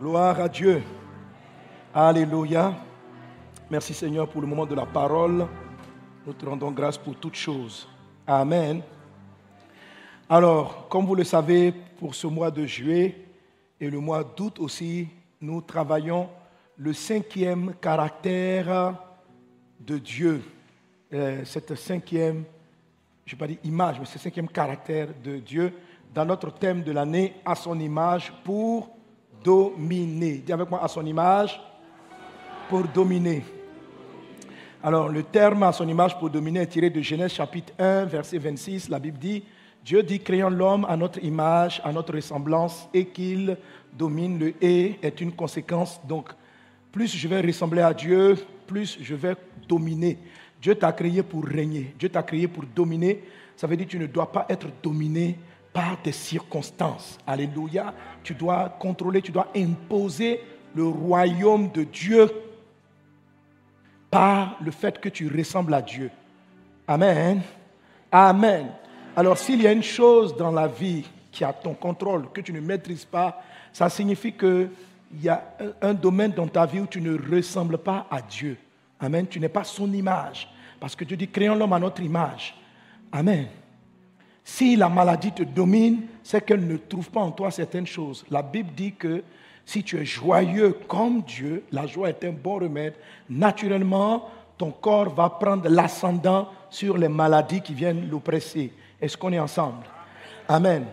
Gloire à Dieu. Alléluia. Merci Seigneur pour le moment de la parole. Nous te rendons grâce pour toutes choses. Amen. Alors, comme vous le savez, pour ce mois de juillet et le mois d'août aussi, nous travaillons le cinquième caractère de Dieu. Euh, cette cinquième, je ne vais pas dire image, mais ce cinquième caractère de Dieu dans notre thème de l'année, à son image pour dominer. Dis avec moi, à son image pour dominer. Alors, le terme à son image pour dominer est tiré de Genèse chapitre 1, verset 26. La Bible dit, Dieu dit, créons l'homme à notre image, à notre ressemblance, et qu'il domine. Le et est une conséquence. Donc, plus je vais ressembler à Dieu, plus je vais dominer. Dieu t'a créé pour régner. Dieu t'a créé pour dominer. Ça veut dire que tu ne dois pas être dominé par tes circonstances. Alléluia. Tu dois contrôler, tu dois imposer le royaume de Dieu par le fait que tu ressembles à Dieu. Amen. Amen. Alors s'il y a une chose dans la vie qui a ton contrôle, que tu ne maîtrises pas, ça signifie qu'il y a un domaine dans ta vie où tu ne ressembles pas à Dieu. Amen. Tu n'es pas son image. Parce que Dieu dit, créons l'homme à notre image. Amen. Si la maladie te domine, c'est qu'elle ne trouve pas en toi certaines choses. La Bible dit que si tu es joyeux comme Dieu, la joie est un bon remède, naturellement, ton corps va prendre l'ascendant sur les maladies qui viennent l'oppresser. Est-ce qu'on est ensemble? Amen.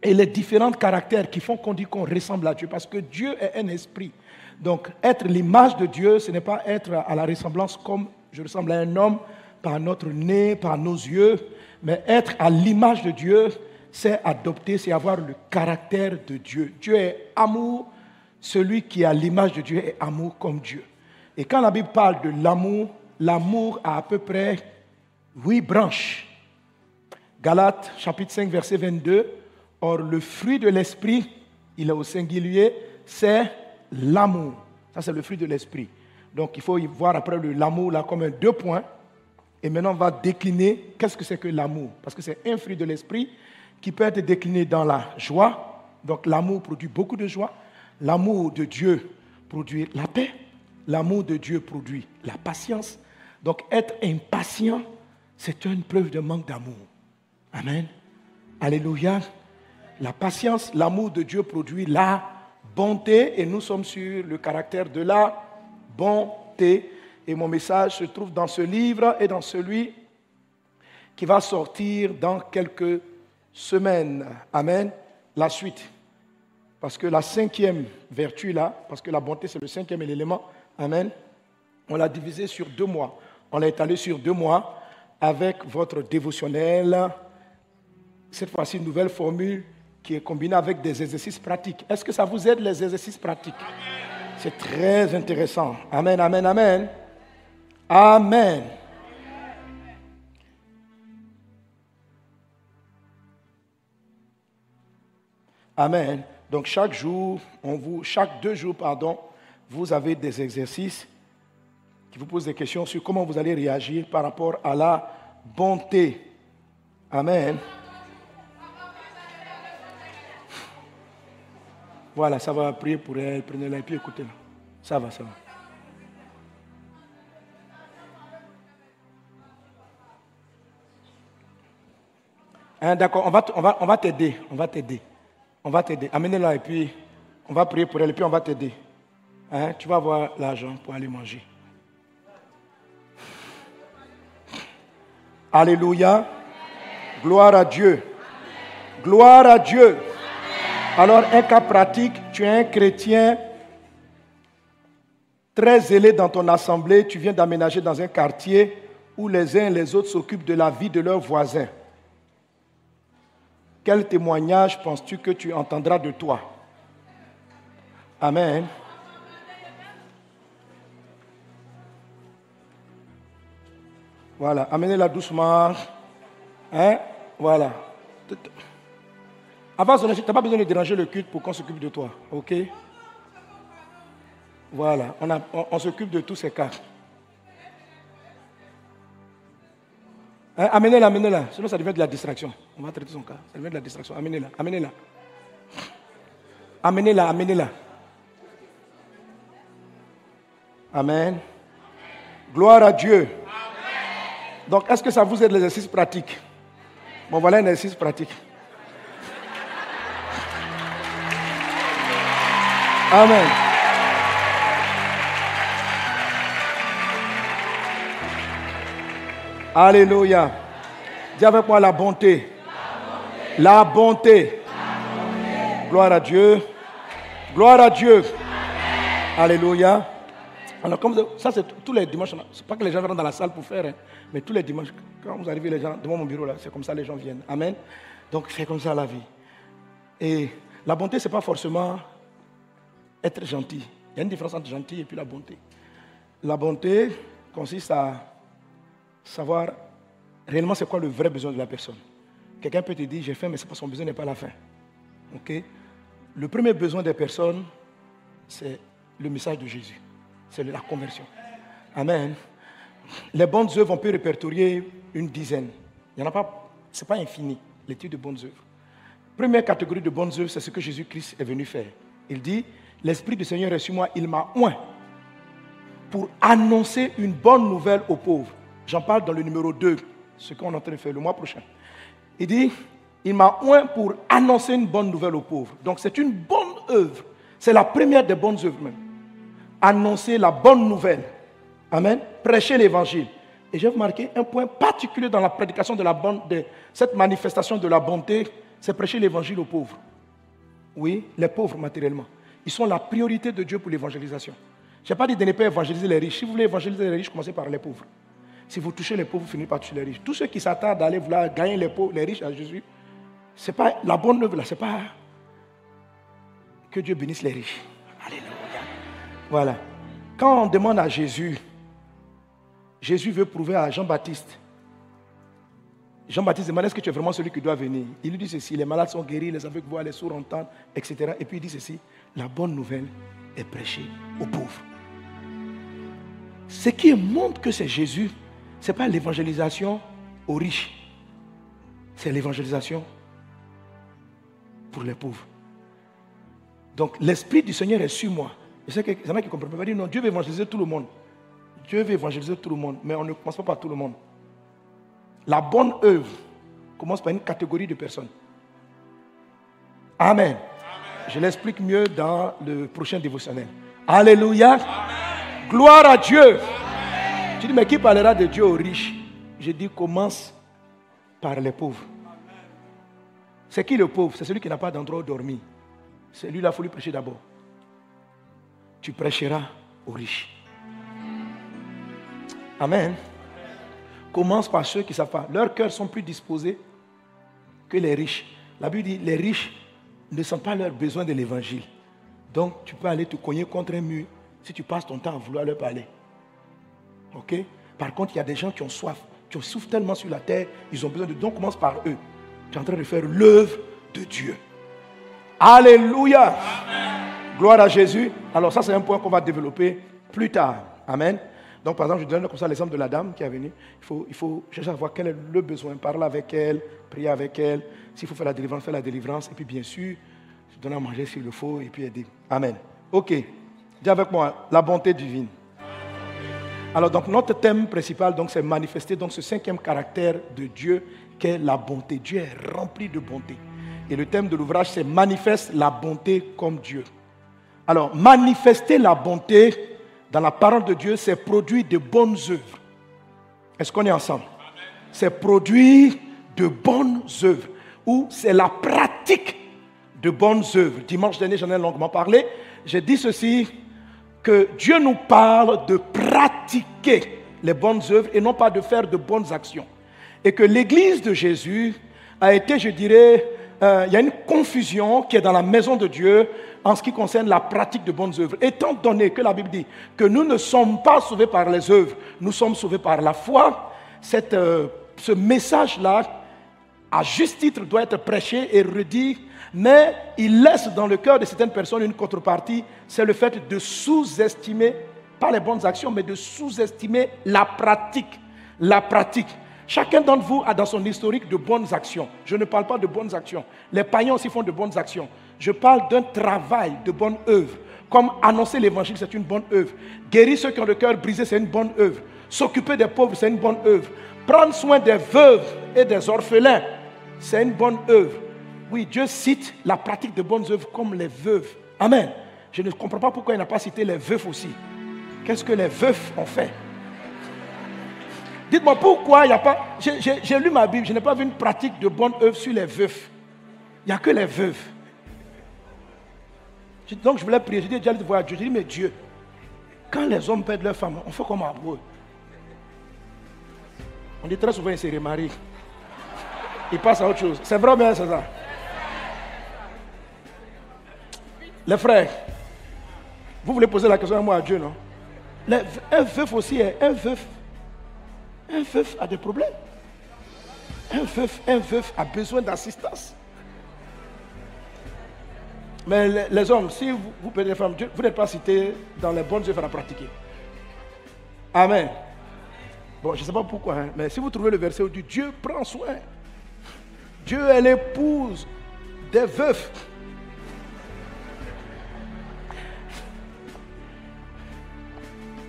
Et les différents caractères qui font qu'on dit qu'on ressemble à Dieu, parce que Dieu est un esprit. Donc, être l'image de Dieu, ce n'est pas être à la ressemblance comme je ressemble à un homme par notre nez, par nos yeux, mais être à l'image de Dieu, c'est adopter, c'est avoir le caractère de Dieu. Dieu est amour. Celui qui a l'image de Dieu est amour comme Dieu. Et quand la Bible parle de l'amour, l'amour a à peu près huit branches. Galates chapitre 5 verset 22. Or le fruit de l'esprit, il est au singulier, c'est l'amour. Ça c'est le fruit de l'esprit. Donc il faut y voir après l'amour comme un deux points. Et maintenant, on va décliner qu'est-ce que c'est que l'amour. Parce que c'est un fruit de l'esprit qui peut être décliné dans la joie. Donc l'amour produit beaucoup de joie. L'amour de Dieu produit la paix. L'amour de Dieu produit la patience. Donc être impatient, c'est une preuve de manque d'amour. Amen. Alléluia. La patience, l'amour de Dieu produit la bonté et nous sommes sur le caractère de la bonté. Et mon message se trouve dans ce livre et dans celui qui va sortir dans quelques semaines. Amen. La suite. Parce que la cinquième vertu là, parce que la bonté c'est le cinquième élément, Amen, on l'a divisé sur deux mois. On l'a étalé sur deux mois avec votre dévotionnel. Cette fois-ci, une nouvelle formule qui est combinée avec des exercices pratiques. Est-ce que ça vous aide les exercices pratiques? C'est très intéressant. Amen, amen, amen. Amen. Amen. Donc chaque jour, on vous, chaque deux jours, pardon, vous avez des exercices qui vous posent des questions sur comment vous allez réagir par rapport à la bonté. Amen. Voilà, ça va prier pour elle. Prenez-la et puis écoutez-la. Ça va, ça va. Hein, D'accord, on va, on va, on va t'aider. On va t'aider. On va t'aider. Amenez-la et puis on va prier pour elle et puis on va t'aider. Hein, tu vas avoir l'argent pour aller manger. Alléluia. Gloire à Dieu. Gloire à Dieu. Alors, un cas pratique, tu es un chrétien très zélé dans ton assemblée, tu viens d'aménager dans un quartier où les uns et les autres s'occupent de la vie de leurs voisins. Quel témoignage penses-tu que tu entendras de toi? Amen. Voilà, amenez-la doucement. Hein? Voilà. Avant, tu n'as pas besoin de déranger le culte pour qu'on s'occupe de toi. OK? Voilà, on, on, s'occupe de tous ces cas. Eh, amenez-la, amenez-la. Sinon, ça devient de la distraction. On va traiter son cas. Ça devient de la distraction. Amenez-la, amenez-la. Amenez-la, amenez-la. Amen. Gloire à Dieu. Donc, est-ce que ça vous aide l'exercice pratique? Bon, voilà un exercice pratique. Amen. Alléluia. Dis avec moi la bonté. La bonté. Gloire à Dieu. Gloire à Dieu. Alléluia. Alors, comme ça, c'est tous les dimanches. C'est pas que les gens viennent dans la salle pour faire, hein, mais tous les dimanches, quand vous arrivez, les gens, devant mon bureau, là, c'est comme ça les gens viennent. Amen. Donc, c'est comme ça la vie. Et la bonté, ce n'est pas forcément être gentil. Il y a une différence entre gentil et puis la bonté. La bonté consiste à savoir réellement c'est quoi le vrai besoin de la personne. Quelqu'un peut te dire j'ai faim, mais c'est pas son besoin n'est pas la faim. Ok? Le premier besoin des personnes, c'est le message de Jésus. C'est la conversion. Amen. Les bonnes œuvres, on peut répertorier une dizaine. Il n'y en a pas, ce n'est pas infini, l'étude de bonnes œuvres. Première catégorie de bonnes œuvres, c'est ce que Jésus-Christ est venu faire. Il dit L'Esprit du Seigneur est sur moi, il m'a oint pour annoncer une bonne nouvelle aux pauvres. J'en parle dans le numéro 2, ce qu'on est en train de faire le mois prochain. Il dit, il m'a oint pour annoncer une bonne nouvelle aux pauvres. Donc c'est une bonne œuvre. C'est la première des bonnes œuvres même. Annoncer la bonne nouvelle. Amen. Prêcher l'évangile. Et j'ai remarqué un point particulier dans la prédication de, la bonne, de cette manifestation de la bonté, c'est prêcher l'évangile aux pauvres. Oui, les pauvres matériellement. Ils sont la priorité de Dieu pour l'évangélisation. Je n'ai pas dit de ne pas évangéliser les riches. Si vous voulez évangéliser les riches, commencez par les pauvres. Si vous touchez les pauvres, vous finissez par toucher les riches. Tous ceux qui s'attardent à aller vouloir gagner les, pauvres, les riches à Jésus, ce n'est pas la bonne œuvre là, ce n'est pas que Dieu bénisse les riches. Alléluia. Voilà. Quand on demande à Jésus, Jésus veut prouver à Jean-Baptiste. Jean-Baptiste demande est-ce que tu es vraiment celui qui doit venir? Il lui dit ceci les malades sont guéris, les aveugles voient, les sourds entendent, etc. Et puis il dit ceci la bonne nouvelle est prêchée aux pauvres. Ce qui montre que c'est Jésus, ce n'est pas l'évangélisation aux riches, c'est l'évangélisation pour les pauvres. Donc l'Esprit du Seigneur est sur moi. Je sais que y en a qui comprennent pas. Dire non, Dieu veut évangéliser tout le monde. Dieu veut évangéliser tout le monde, mais on ne commence pas par tout le monde. La bonne œuvre commence par une catégorie de personnes. Amen. Je l'explique mieux dans le prochain dévotionnel. Alléluia. Gloire à Dieu. Tu dis, mais qui parlera de Dieu aux riches? Je dis, commence par les pauvres. C'est qui le pauvre? C'est celui qui n'a pas d'endroit où dormir. C'est lui, il faut lui prêcher d'abord. Tu prêcheras aux riches. Amen. Commence par ceux qui savent pas. Leurs cœurs sont plus disposés que les riches. La Bible dit, les riches ne sentent pas leur besoin de l'évangile. Donc, tu peux aller te cogner contre un mur si tu passes ton temps à vouloir leur parler. Ok? Par contre, il y a des gens qui ont soif, qui ont souffert tellement sur la terre, ils ont besoin de. Donc, commence par eux. Tu es en train de faire l'œuvre de Dieu. Alléluia. Gloire à Jésus. Alors, ça, c'est un point qu'on va développer plus tard. Amen. Donc, par exemple, je donne comme ça l'exemple de la dame qui est venue. Il faut, il faut chercher à voir quel est le besoin, parler avec elle, prier avec elle. S'il faut faire la délivrance, faire la délivrance. Et puis, bien sûr, donner à manger s'il le faut, et puis aider. Amen. Ok. Dis avec moi, la bonté divine. Alors, donc, notre thème principal, donc, c'est manifester donc, ce cinquième caractère de Dieu, qui est la bonté. Dieu est rempli de bonté. Et le thème de l'ouvrage, c'est manifeste la bonté comme Dieu. Alors, manifester la bonté dans la parole de Dieu, c'est produire de bonnes œuvres. Est-ce qu'on est ensemble? C'est produire de bonnes œuvres. Ou c'est la pratique de bonnes œuvres. Dimanche dernier, j'en ai longuement parlé. J'ai dit ceci, que Dieu nous parle de pratiquer les bonnes œuvres et non pas de faire de bonnes actions. Et que l'Église de Jésus a été, je dirais, euh, il y a une confusion qui est dans la maison de Dieu en ce qui concerne la pratique de bonnes œuvres. Étant donné que la Bible dit que nous ne sommes pas sauvés par les œuvres, nous sommes sauvés par la foi, cette, euh, ce message-là, à juste titre, doit être prêché et redit, mais il laisse dans le cœur de certaines personnes une contrepartie, c'est le fait de sous-estimer, pas les bonnes actions, mais de sous-estimer la pratique. La pratique. Chacun d'entre vous a dans son historique de bonnes actions. Je ne parle pas de bonnes actions. Les païens aussi font de bonnes actions. Je parle d'un travail de bonne œuvre. Comme annoncer l'évangile, c'est une bonne œuvre. Guérir ceux qui ont le cœur brisé, c'est une bonne œuvre. S'occuper des pauvres, c'est une bonne œuvre. Prendre soin des veuves et des orphelins, c'est une bonne œuvre. Oui, Dieu cite la pratique de bonnes œuvres comme les veuves. Amen. Je ne comprends pas pourquoi il n'a pas cité les veufs aussi. Qu'est-ce que les veufs ont fait? Dites-moi pourquoi il n'y a pas. J'ai lu ma Bible, je n'ai pas vu une pratique de bonne œuvre sur les veufs. Il n'y a que les veuves. Donc je voulais prier. Je dis voir Dieu. Dis, mais Dieu, quand les hommes perdent leur femme, on fait comment pour On dit très souvent, ils se remarient. Ils passent à autre chose. C'est vrai, bien, c'est ça? Les frères, vous voulez poser la question à moi à Dieu, non? Un veuf aussi, un veuf, un veuf a des problèmes. Un veuf, un veuf a besoin d'assistance. Mais les, hommes, si vous, vous perdez les femmes, vous n'êtes pas cité dans les bonnes œuvres à pratiquer. Amen. Bon, je ne sais pas pourquoi, hein, mais si vous trouvez le verset où dit Dieu prend soin, Dieu est l'épouse des veufs.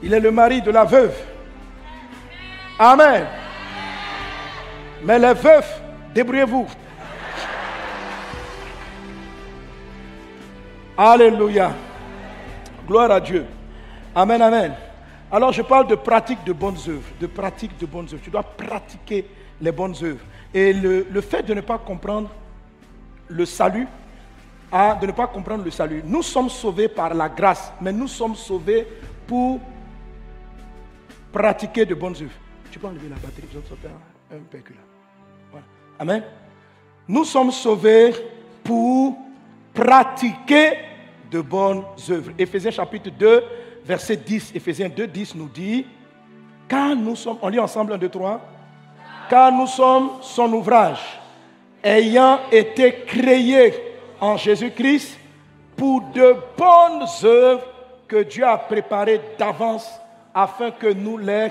Il est le mari de la veuve. Amen. Mais les veufs, débrouillez-vous. Alléluia. Gloire à Dieu. Amen, amen. Alors je parle de pratique de bonnes œuvres, de pratique de bonnes œuvres. Tu dois pratiquer les bonnes œuvres. Et le, le fait de ne pas comprendre le salut, à, de ne pas comprendre le salut. Nous sommes sauvés par la grâce, mais nous sommes sauvés pour pratiquer de bonnes œuvres. Tu peux enlever la batterie, je vais un, un pécule. Voilà. Amen. Nous sommes sauvés pour pratiquer de bonnes œuvres. Éphésiens chapitre 2, verset 10. Éphésiens 2, 10 nous dit, car nous sommes, on lit ensemble un, deux, trois, car nous sommes son ouvrage, ayant été créés en Jésus-Christ pour de bonnes œuvres que Dieu a préparées d'avance afin que nous les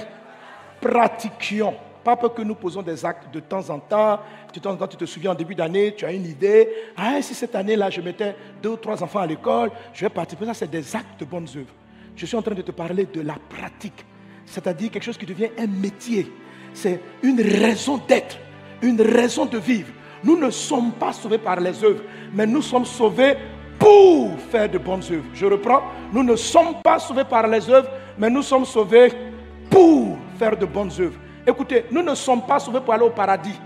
pratiquions. Pas pour que nous posons des actes de temps en temps. De temps en temps, tu te souviens, en début d'année, tu as une idée. Ah, si cette année-là, je mettais deux ou trois enfants à l'école, je vais participer. Ça, c'est des actes de bonnes œuvres. Je suis en train de te parler de la pratique. C'est-à-dire quelque chose qui devient un métier. C'est une raison d'être, une raison de vivre. Nous ne sommes pas sauvés par les œuvres, mais nous sommes sauvés pour faire de bonnes œuvres. Je reprends, nous ne sommes pas sauvés par les œuvres, mais nous sommes sauvés pour faire de bonnes œuvres. Écoutez, nous ne sommes pas sauvés pour aller au paradis.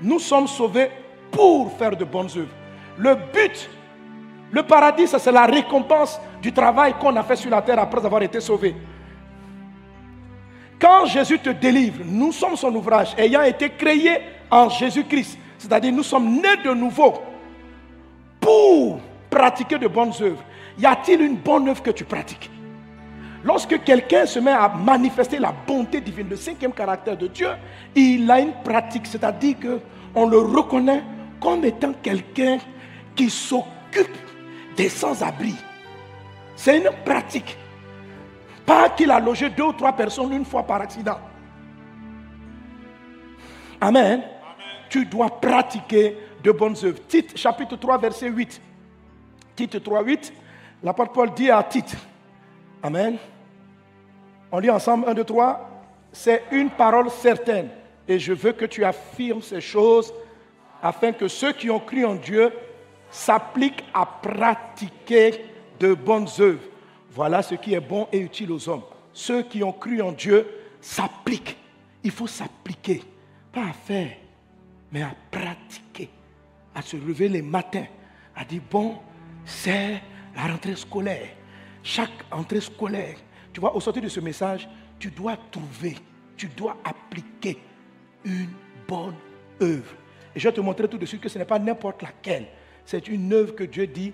Nous sommes sauvés pour faire de bonnes œuvres. Le but, le paradis, c'est la récompense du travail qu'on a fait sur la terre après avoir été sauvés. Quand Jésus te délivre, nous sommes son ouvrage, ayant été créés en Jésus-Christ. C'est-à-dire, nous sommes nés de nouveau pour pratiquer de bonnes œuvres. Y a-t-il une bonne œuvre que tu pratiques? Lorsque quelqu'un se met à manifester la bonté divine, le cinquième caractère de Dieu, il a une pratique, c'est-à-dire qu'on le reconnaît comme étant quelqu'un qui s'occupe des sans-abri. C'est une pratique. Pas qu'il a logé deux ou trois personnes une fois par accident. Amen. Tu dois pratiquer de bonnes œuvres. Tite chapitre 3, verset 8. Tite 3, 8. L'apôtre Paul dit à Tite, Amen. On lit ensemble 1, 2, 3. C'est une parole certaine. Et je veux que tu affirmes ces choses afin que ceux qui ont cru en Dieu s'appliquent à pratiquer de bonnes œuvres. Voilà ce qui est bon et utile aux hommes. Ceux qui ont cru en Dieu s'appliquent. Il faut s'appliquer. Pas à faire, mais à pratiquer. À se lever les matins. À dire, bon, c'est la rentrée scolaire. Chaque rentrée scolaire, tu vois, au sortir de ce message, tu dois trouver, tu dois appliquer une bonne œuvre. Et je vais te montrer tout de suite que ce n'est pas n'importe laquelle. C'est une œuvre que Dieu dit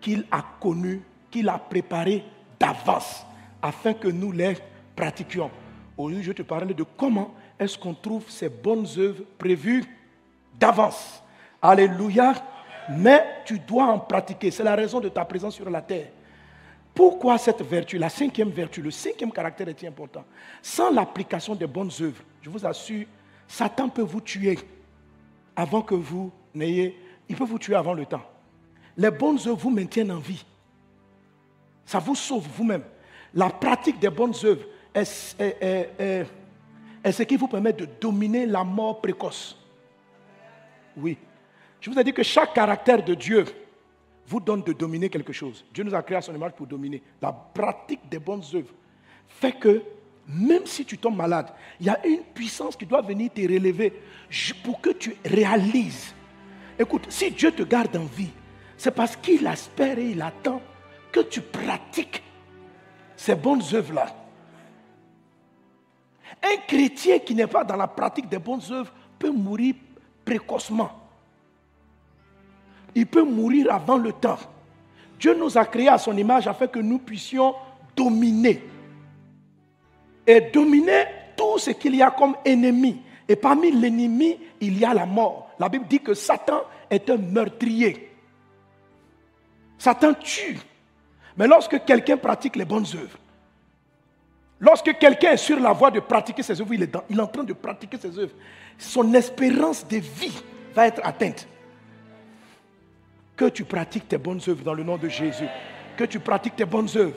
qu'il a connue, qu'il a préparée d'avance, afin que nous les pratiquions. Aujourd'hui, je te parler de comment est-ce qu'on trouve ces bonnes œuvres prévues d'avance. Alléluia. Mais tu dois en pratiquer. C'est la raison de ta présence sur la terre. Pourquoi cette vertu, la cinquième vertu, le cinquième caractère est important? Sans l'application des bonnes œuvres, je vous assure, Satan peut vous tuer avant que vous n'ayez... Il peut vous tuer avant le temps. Les bonnes œuvres vous maintiennent en vie. Ça vous sauve vous-même. La pratique des bonnes œuvres est, ce qui vous permet de dominer la mort précoce. Oui. Je vous ai dit que chaque caractère de Dieu vous donne de dominer quelque chose. Dieu nous a créé à son image pour dominer. La pratique des bonnes œuvres fait que même si tu tombes malade, il y a une puissance qui doit venir te relever pour que tu réalises. Écoute, si Dieu te garde en vie, c'est parce qu'il espère et il attend que tu pratiques ces bonnes œuvres-là. Un chrétien qui n'est pas dans la pratique des bonnes œuvres peut mourir précocement. Il peut mourir avant le temps. Dieu nous a créés à son image afin que nous puissions dominer et dominer tout ce qu'il y a comme ennemi. Et parmi l'ennemi, il y a la mort. La Bible dit que Satan est un meurtrier. Satan tue. Mais lorsque quelqu'un pratique les bonnes œuvres, lorsque quelqu'un est sur la voie de pratiquer ses œuvres, il est, en train de pratiquer ses œuvres, son espérance de vie va être atteinte. Que tu pratiques tes bonnes œuvres dans le nom de Jésus. Que tu pratiques tes bonnes œuvres.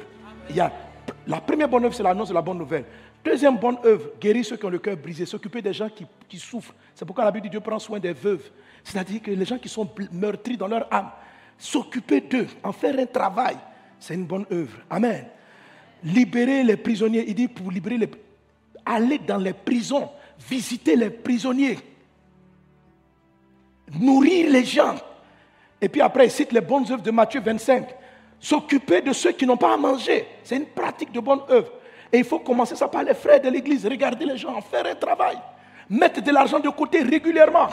La première bonne œuvre, c'est l'annonce de la bonne nouvelle. Deuxième bonne œuvre, guérir ceux qui ont le cœur brisé, s'occuper des gens qui, souffrent. C'est pourquoi la Bible dit Dieu prend soin des veuves. C'est-à-dire que les gens qui sont meurtris dans leur âme, s'occuper d'eux, en faire un travail, c'est une bonne œuvre. Amen. Libérer les prisonniers, il dit pour libérer les... Aller dans les prisons, visiter les prisonniers, nourrir les gens. Et puis après, il cite les bonnes œuvres de Matthieu 25 s'occuper de ceux qui n'ont pas à manger. C'est une pratique de bonne œuvre. Et il faut commencer ça par les frères de l'église. Regarder les gens, faire un travail. Mettre de l'argent de côté régulièrement.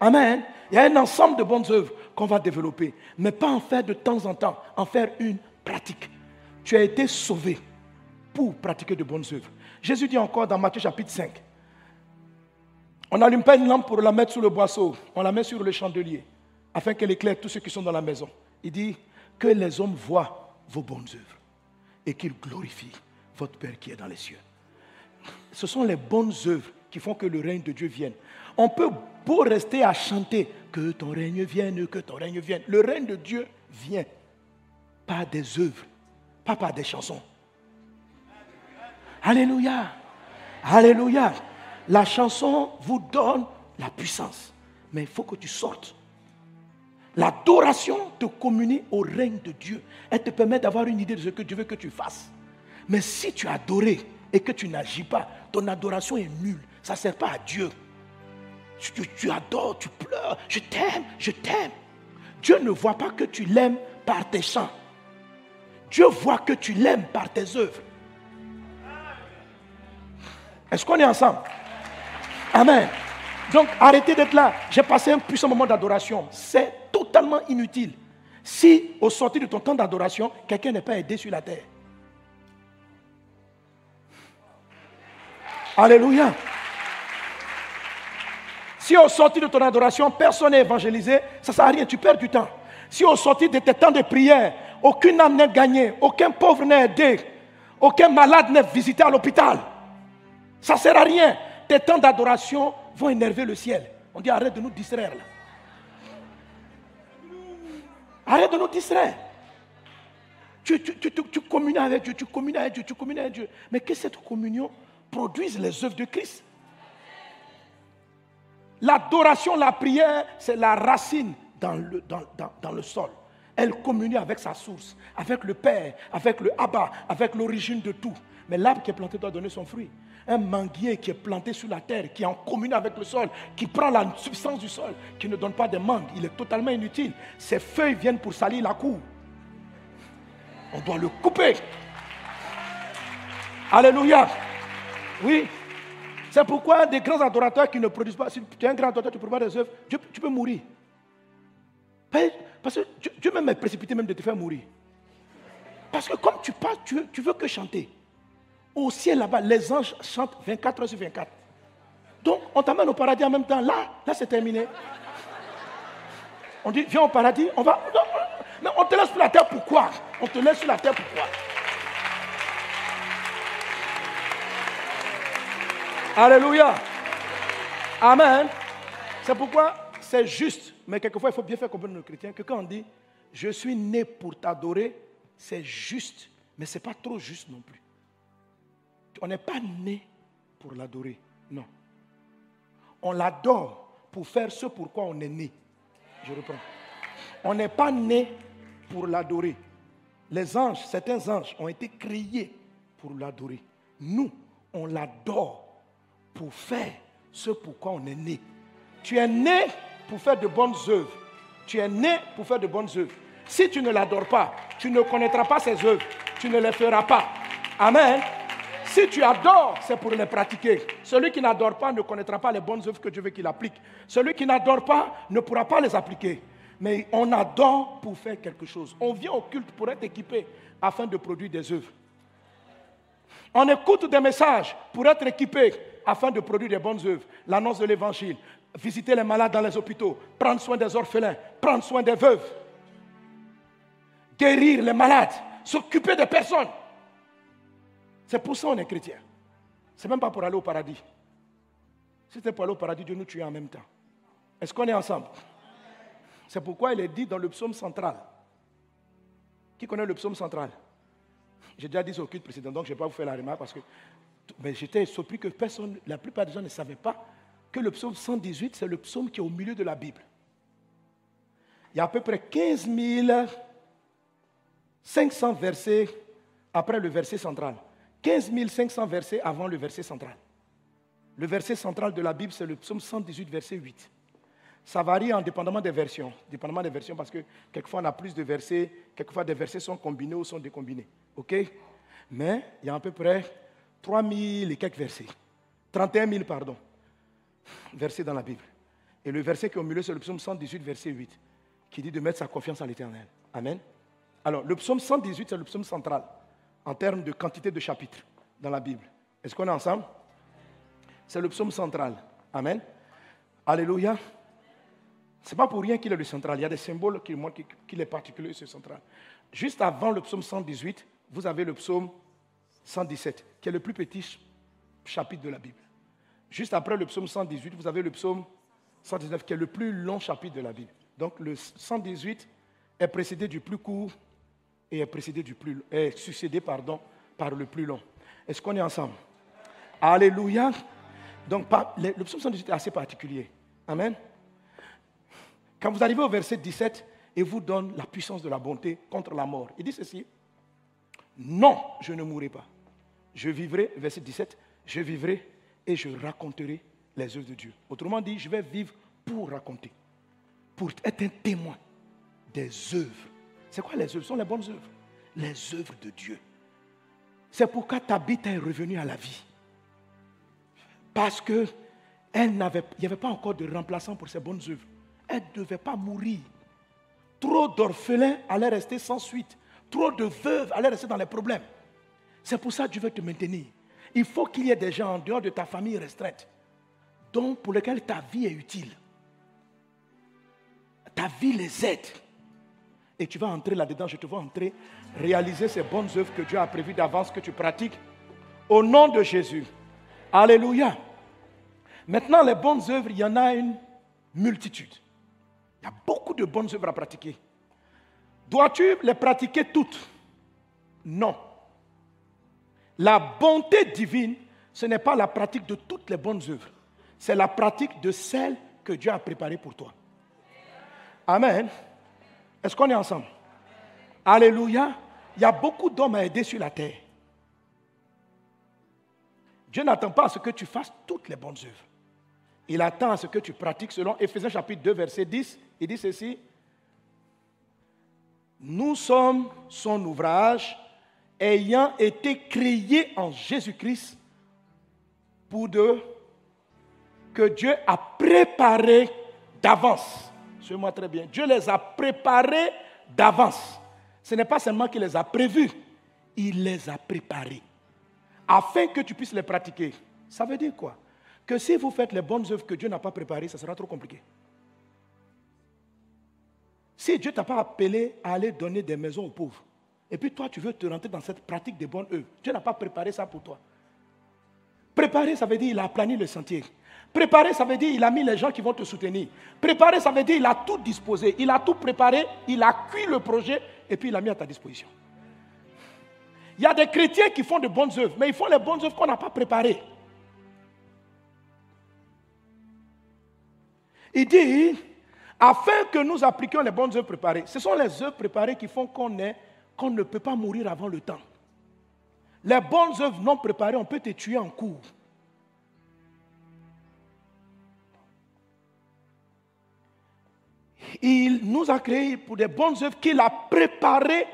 Amen. Il y a un ensemble de bonnes œuvres qu'on va développer. Mais pas en faire de temps en temps, en faire une pratique. Tu as été sauvé pour pratiquer de bonnes œuvres. Jésus dit encore dans Matthieu chapitre 5, on n'allume pas une lampe pour la mettre sous le boisseau, on la met sur le chandelier afin qu'elle éclaire tous ceux qui sont dans la maison. Il dit que les hommes voient vos bonnes œuvres et qu'ils glorifient votre Père qui est dans les cieux. Ce sont les bonnes œuvres qui font que le règne de Dieu vienne. On peut beau rester à chanter que ton règne vienne, que ton règne vienne. Le règne de Dieu vient par des œuvres, pas par des chansons. Alléluia. Alléluia. La chanson vous donne la puissance, mais il faut que tu sortes L'adoration te communie au règne de Dieu. Elle te permet d'avoir une idée de ce que Dieu veut que tu fasses. Mais si tu as adoré et que tu n'agis pas, ton adoration est nulle. Ça ne sert pas à Dieu. Tu, tu adores, tu pleures, je t'aime, je t'aime. Dieu ne voit pas que tu l'aimes par tes chants. Dieu voit que tu l'aimes par tes œuvres. Est-ce qu'on est ensemble? Amen. Donc arrêtez d'être là. J'ai passé un puissant moment d'adoration. C'est totalement inutile si au sortir de ton temps d'adoration, quelqu'un n'est pas aidé sur la terre. Alléluia. Si au sortir de ton adoration, personne n'est évangélisé, ça ne sert à rien, tu perds du temps. Si au sortir de tes temps de prière, aucune âme n'est gagnée, aucun pauvre n'est aidé, aucun malade n'est visité à l'hôpital, ça ne sert à rien. Tes temps d'adoration vont énerver le ciel. On dit arrête de nous distraire là. Arrête de nous distraire. Tu, tu, tu, tu, communies avec Dieu, tu communies avec Dieu, tu communies avec Dieu. Mais que cette communion produise les œuvres de Christ. L'adoration, la prière, c'est la racine dans le, dans, le sol. Elle communie avec sa source, avec le Père, avec le Abba, avec l'origine de tout. Mais l'arbre qui est planté doit donner son fruit. Un manguier qui est planté sur la terre, qui est en commune avec le sol, qui prend la substance du sol, qui ne donne pas de mangue, il est totalement inutile. Ses feuilles viennent pour salir la cour. On doit le couper. Alléluia. Oui. C'est pourquoi des grands adorateurs qui ne produisent pas, si tu es un grand adorateur, tu ne produis pas des œuvres, tu peux mourir. Parce que Dieu, même est précipité même de te faire mourir. Parce que comme tu parles, tu, tu veux que chanter. Au ciel là-bas, les anges chantent 24 heures sur 24. Donc, on t'amène au paradis en même temps. Là, là, c'est terminé. On dit, viens au paradis, on va. mais on te laisse sur la terre pourquoi? On te laisse sur la terre pourquoi? Alléluia. Amen. C'est pourquoi c'est juste Mais quelquefois, il faut bien faire comprendre aux chrétiens que quand on dit je suis né pour t'adorer, c'est juste, mais ce n'est pas trop juste non plus. On n'est pas né pour l'adorer, non. On l'adore pour faire ce pourquoi on est né. Je reprends. On n'est pas né pour l'adorer. Les anges, certains anges ont été créés pour l'adorer. Nous, on l'adore pour faire ce pourquoi on est né. Tu es né pour faire de bonnes œuvres. Tu es né pour faire de bonnes œuvres. Si tu ne l'adores pas, tu ne connaîtras pas ses œuvres. Tu ne les feras pas. Amen. Si tu adores, c'est pour les pratiquer. Celui qui n'adore pas ne connaîtra pas les bonnes œuvres que Dieu veut qu'il applique. Celui qui n'adore pas ne pourra pas les appliquer. Mais on adore pour faire quelque chose. On vient au culte pour être équipé afin de produire des œuvres. On écoute des messages pour être équipé afin de produire des bonnes œuvres. L'annonce de l'évangile, visiter les malades dans les hôpitaux, prendre soin des orphelins, prendre soin des veuves, guérir les malades, s'occuper des personnes. C'est pour ça qu'on est chrétien. C'est même pas pour aller au paradis. Si c'était pour aller au paradis, Dieu nous tue en même temps. Est-ce qu'on est ensemble? C'est pourquoi il est dit dans le psaume central. Qui connaît le psaume central? J'ai déjà dit ça au culte précédent, donc je ne vais pas vous faire la remarque parce que mais j'étais surpris que personne, la plupart des gens ne savaient pas que le psaume 118, c'est le psaume qui est au milieu de la Bible. Il y a à peu près 15 500 versets après le verset central. 15 500 versets avant le verset central. Le verset central de la Bible, c'est le psaume 118, verset 8. Ça varie indépendamment des versions. Dépendamment des versions, parce que quelquefois on a plus de versets, quelquefois des versets sont combinés ou sont décombinés. OK? Mais il y a à peu près 3000 et quelques versets. 31 000, pardon, versets dans la Bible. Et le verset qui est au milieu, c'est le psaume 118, verset 8, qui dit de mettre sa confiance en l'éternel. Amen. Alors, le psaume 118, c'est le psaume central en termes de quantité de chapitres dans la Bible. Est-ce qu'on est ensemble? C'est le psaume central. Amen. Alléluia. Ce n'est pas pour rien qu'il est le central. Il y a des symboles qui montrent qu'il est particulier, ce central. Juste avant le psaume 118, vous avez le psaume 117, qui est le plus petit chapitre de la Bible. Juste après le psaume 118, vous avez le psaume 119, qui est le plus long chapitre de la Bible. Donc le 118 est précédé du plus court et est succédé pardon, par le plus long. Est-ce qu'on est ensemble? Alléluia. Donc le psaume 118 est assez particulier. Amen. Quand vous arrivez au verset 17, il vous donne la puissance de la bonté contre la mort. Il dit ceci Non, je ne mourrai pas. Je vivrai, verset 17, je vivrai et je raconterai les œuvres de Dieu. Autrement dit, je vais vivre pour raconter, pour être un témoin des œuvres. C'est quoi les œuvres? Ce sont les bonnes œuvres. Les œuvres de Dieu. C'est pourquoi Tabitha est revenue à la vie. Parce qu'il n'y avait pas encore de remplaçant pour ses bonnes œuvres. Elle ne devait pas mourir. Trop d'orphelins allaient rester sans suite. Trop de veuves allaient rester dans les problèmes. C'est pour ça que Dieu veut te maintenir. Il faut qu'il y ait des gens en dehors de ta famille restreinte, donc pour lesquels ta vie est utile. Ta vie les aide. Et tu vas entrer là-dedans, je te vois entrer, réaliser ces bonnes œuvres que Dieu a prévues d'avance, que tu pratiques. Au nom de Jésus. Alléluia. Maintenant, les bonnes œuvres, il y en a une multitude. Il y a beaucoup de bonnes œuvres à pratiquer. Dois-tu les pratiquer toutes? Non. La bonté divine, ce n'est pas la pratique de toutes les bonnes œuvres. C'est la pratique de celles que Dieu a préparées pour toi. Amen. Est-ce qu'on est ensemble? Alléluia. Il y a beaucoup d'hommes à aider sur la terre. Dieu n'attend pas à ce que tu fasses toutes les bonnes œuvres. Il attend à ce que tu pratiques selon Ephésiens chapitre 2, verset 10. Il dit ceci. Nous sommes son ouvrage ayant été créés en Jésus-Christ pour de que Dieu a préparé d'avance. Suivez-moi très bien. Dieu les a préparés d'avance. Ce n'est pas seulement qu'il les a prévus, il les a préparés. Afin que tu puisses les pratiquer. Ça veut dire quoi? Que si vous faites les bonnes œuvres que Dieu n'a pas préparées, ça sera trop compliqué. Si Dieu ne t'a pas appelé à aller donner des maisons aux pauvres, et puis toi, tu veux te rentrer dans cette pratique des bonnes œuvres. Dieu n'a pas préparé ça pour toi. Préparer, ça veut dire il a planifié le sentier. Préparer, ça veut dire il a mis les gens qui vont te soutenir. Préparer, ça veut dire il a tout disposé, il a tout préparé, il a cuit le projet et puis il l'a mis à ta disposition. Il y a des chrétiens qui font de bonnes œuvres, mais ils font les bonnes œuvres qu'on n'a pas préparées. Il dit, afin que nous appliquions les bonnes œuvres préparées, ce sont les œuvres préparées qui font qu'on qu'on ne peut pas mourir avant le temps. Les bonnes œuvres non préparées, on peut te tuer en cours. Il nous a créés pour des bonnes œuvres qu'il a préparées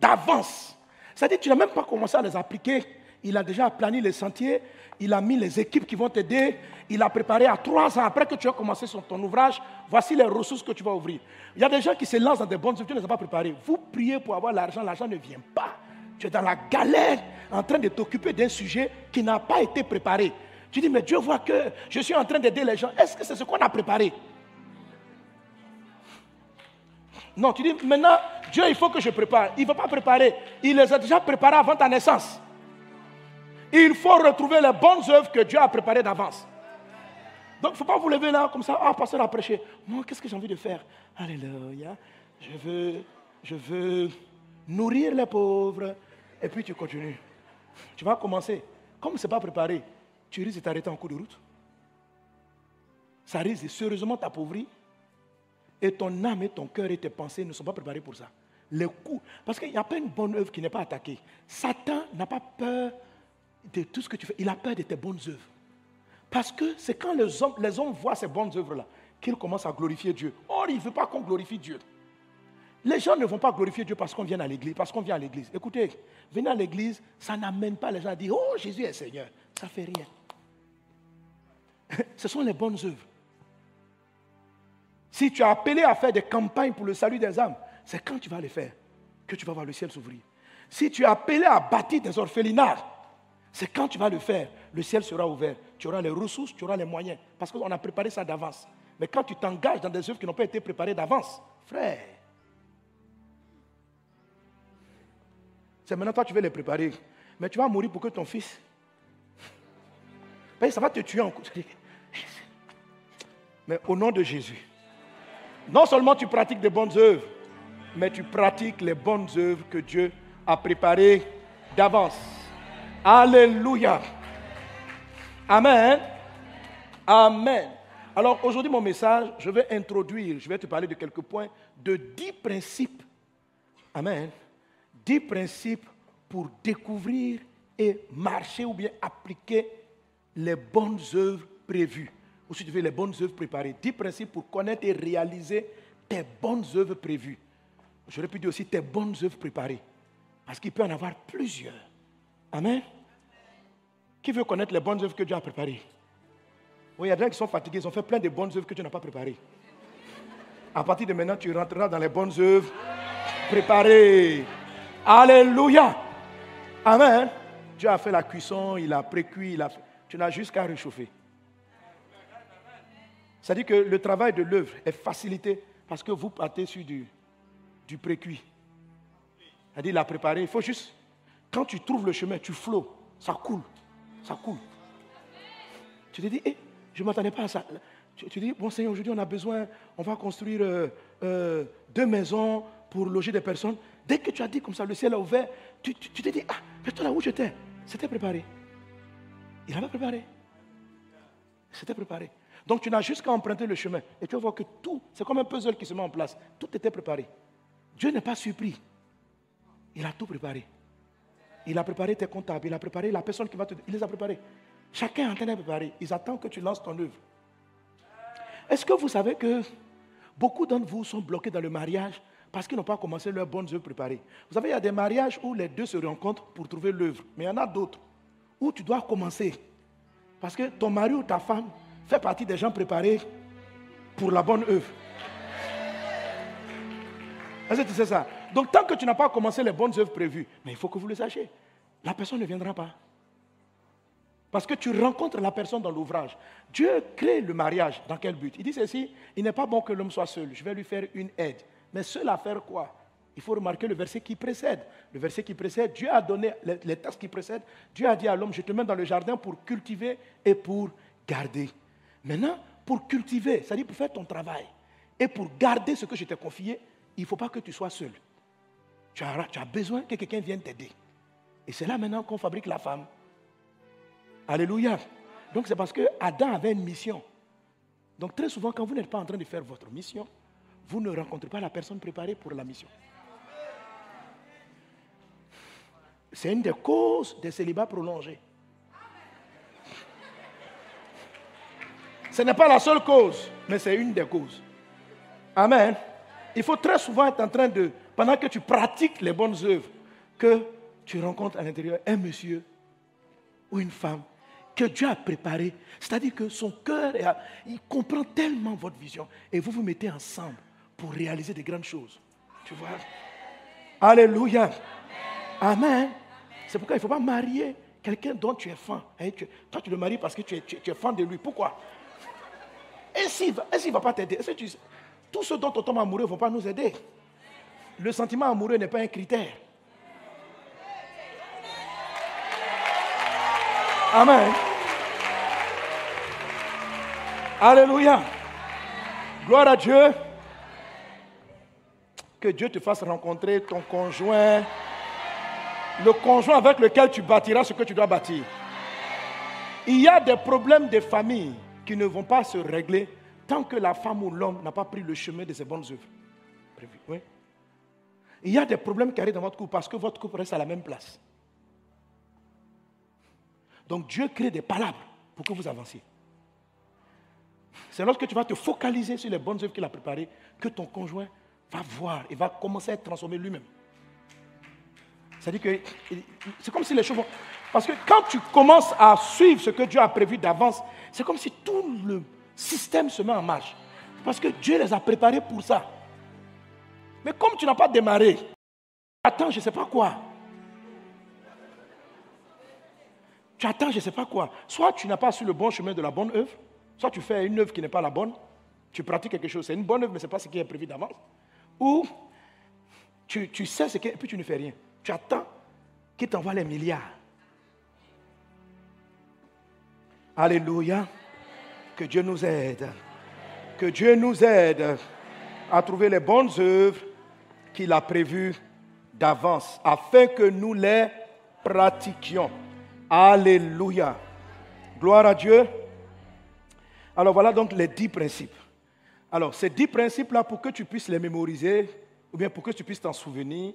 d'avance. C'est-à-dire tu n'as même pas commencé à les appliquer. Il a déjà planifié les sentiers, il a mis les équipes qui vont t'aider, il a préparé à trois ans après que tu as commencé ton ouvrage, voici les ressources que tu vas ouvrir. Il y a des gens qui se lancent dans des bonnes œuvres, tu ne les as pas préparées. Vous priez pour avoir l'argent, l'argent ne vient pas. Tu es dans la galère en train de t'occuper d'un sujet qui n'a pas été préparé. Tu dis, mais Dieu voit que je suis en train d'aider les gens. Est-ce que c'est ce qu'on a préparé? Non, tu dis, maintenant, Dieu, il faut que je prépare. Il ne va pas préparer. Il les a déjà préparés avant ta naissance. Il faut retrouver les bonnes œuvres que Dieu a préparées d'avance. Donc, il ne faut pas vous lever là comme ça. Ah, pasteur a prêché. Non, qu'est-ce que j'ai envie de faire? Alléluia. Je veux, je veux nourrir les pauvres. Et puis tu continues. Tu vas commencer. Comme ce n'est pas préparé, tu risques de t'arrêter en cours de route. Ça risque de sérieusement t'appauvrir et ton âme et ton cœur et tes pensées ne sont pas préparés pour ça. Les coups, parce qu'il n'y a pas une bonne œuvre qui n'est pas attaquée. Satan n'a pas peur de tout ce que tu fais, il a peur de tes bonnes œuvres. Parce que c'est quand les hommes, les voient ces bonnes œuvres-là qu'ils commencent à glorifier Dieu. Or, il ne veut pas qu'on glorifie Dieu. Les gens ne vont pas glorifier Dieu parce qu'on vient à l'église, parce qu'on vient à l'église. Écoutez, venir à l'église, ça n'amène pas les gens à dire Oh, Jésus est Seigneur. Ça ne fait rien. Ce sont les bonnes œuvres. Si tu as appelé à faire des campagnes pour le salut des âmes, c'est quand tu vas les faire que tu vas voir le ciel s'ouvrir. Si tu as appelé à bâtir des orphelinats, c'est quand tu vas le faire, le ciel sera ouvert. Tu auras les ressources, tu auras les moyens. Parce qu'on a préparé ça d'avance. Mais quand tu t'engages dans des œuvres qui n'ont pas été préparées d'avance, frère, c'est maintenant toi tu veux les préparer. Mais tu vas mourir pour que ton fils. Ben, ça va te tuer en Mais au nom de Jésus, non seulement tu pratiques des bonnes œuvres, mais tu pratiques les bonnes œuvres que Dieu a préparées d'avance. Alléluia. Amen. Amen. Alors aujourd'hui, mon message, je vais introduire, je vais te parler de quelques points, de dix principes. Amen. Dix principes pour découvrir et marcher ou bien appliquer les bonnes œuvres prévues ou si tu veux les bonnes œuvres préparées. Dix principes pour connaître et réaliser tes bonnes œuvres prévues. J'aurais pu dire aussi tes bonnes œuvres préparées. Parce qu'il peut en avoir plusieurs. Amen. Qui veut connaître les bonnes œuvres que Dieu a préparées? Oui, il y a des gens qui sont fatigués, ils ont fait plein de bonnes œuvres que Dieu n'a pas préparées. À partir de maintenant, tu rentreras dans les bonnes œuvres préparées. Alléluia. Amen. Dieu a fait la cuisson, il a pré-cuit, il a tu n'as juste qu'à réchauffer. C'est-à-dire que le travail de l'œuvre est facilité parce que vous partez sur du, du précuit. C'est-à-dire, il a préparé. Il faut juste, quand tu trouves le chemin, tu flots. Ça coule. Ça coule. Tu te dis, eh, je ne m'attendais pas à ça. Tu, te dis, bon Seigneur, aujourd'hui on a besoin, on va construire euh, euh, deux maisons pour loger des personnes. Dès que tu as dit comme ça, le ciel est ouvert, tu, tu, te dis, ah, mais toi là où j'étais, c'était préparé. Il avait préparé. C'était préparé. Donc tu n'as juste qu'à emprunter le chemin. Et tu vas voir que tout, c'est comme un puzzle qui se met en place. Tout était préparé. Dieu n'est pas surpris. Il a tout préparé. Il a préparé tes comptables, il a préparé la personne qui va te... Il les a préparés. Chacun est en train de préparer. Ils attendent que tu lances ton œuvre. Est-ce que vous savez que beaucoup d'entre vous sont bloqués dans le mariage parce qu'ils n'ont pas commencé leurs bonnes œuvres préparées? Vous savez, il y a des mariages où les deux se rencontrent pour trouver l'œuvre. Mais il y en a d'autres où tu dois commencer. Parce que ton mari ou ta femme fait partie des gens préparés pour la bonne œuvre. Est-ce que tu sais ça? Donc tant que tu n'as pas commencé les bonnes œuvres prévues, mais il faut que vous le sachiez, la personne ne viendra pas. Parce que tu rencontres la personne dans l'ouvrage. Dieu crée le mariage. Dans quel but? Il dit ceci, il n'est pas bon que l'homme soit seul. Je vais lui faire une aide. Mais seul à faire quoi? Il faut remarquer le verset qui précède. Le verset qui précède, Dieu a donné les, les qui précèdent. Dieu a dit à l'homme, je te mets dans le jardin pour cultiver et pour garder. Maintenant, pour cultiver, c'est-à-dire pour faire ton travail, et pour garder ce que je t'ai confié, il ne faut pas que tu sois seul. Tu as, besoin que quelqu'un vienne t'aider. Et c'est là maintenant qu'on fabrique la femme. Alléluia. Donc c'est parce que Adam avait une mission. Donc très souvent, quand vous n'êtes pas en train de faire votre mission, vous ne rencontrez pas la personne préparée pour la mission. C'est une des causes des célibats prolongés. Ce n'est pas la seule cause, mais c'est une des causes. Amen. Il faut très souvent être en train de, pendant que tu pratiques les bonnes œuvres, que tu rencontres à l'intérieur un monsieur ou une femme que Dieu a préparé. C'est-à-dire que son cœur, il comprend tellement votre vision. Et vous vous mettez ensemble pour réaliser des grandes choses. Tu vois? Alléluia. Amen. C'est pourquoi il ne faut pas marier quelqu'un dont tu es fan. Hein, toi, tu le maries parce que tu es, tu, fan de lui. Pourquoi? Et s'il ne va, pas t'aider? Tous ceux dont on tombe amoureux ne vont pas nous aider. Le sentiment amoureux n'est pas un critère. Amen. Alléluia. Gloire à Dieu. Que Dieu te fasse rencontrer ton conjoint, le conjoint avec lequel tu bâtiras ce que tu dois bâtir. Il y a des problèmes de famille qui ne vont pas se régler tant que la femme ou l'homme n'a pas pris le chemin de ses bonnes œuvres. Il y a des problèmes qui arrivent dans votre couple parce que votre couple reste à la même place. Donc Dieu crée des palabres pour que vous avanciez. C'est lorsque tu vas te focaliser sur les bonnes œuvres qu'il a préparées que ton conjoint va voir et va commencer à être transformé lui-même. C'est-à-dire que c'est comme si les choses vont... Parce que quand tu commences à suivre ce que Dieu a prévu d'avance, c'est comme si tout le système se met en marche. Parce que Dieu les a préparés pour ça. Mais comme tu n'as pas démarré, attends, je ne sais pas quoi. Tu attends, je ne sais pas quoi. Soit tu n'as pas su le bon chemin de la bonne œuvre, soit tu fais une œuvre qui n'est pas la bonne, tu pratiques quelque chose, c'est une bonne œuvre, mais ce n'est pas ce qui est prévu d'avance. Ou tu, tu sais ce qui est, et puis tu ne fais rien. Tu attends qu'il t'envoie les milliards. Alléluia. Que Dieu nous aide. Que Dieu nous aide à trouver les bonnes œuvres qu'il a prévues d'avance, afin que nous les pratiquions. Alléluia. Gloire à Dieu. Alors voilà donc les dix principes. Alors ces dix principes-là, pour que tu puisses les mémoriser, ou bien pour que tu puisses t'en souvenir,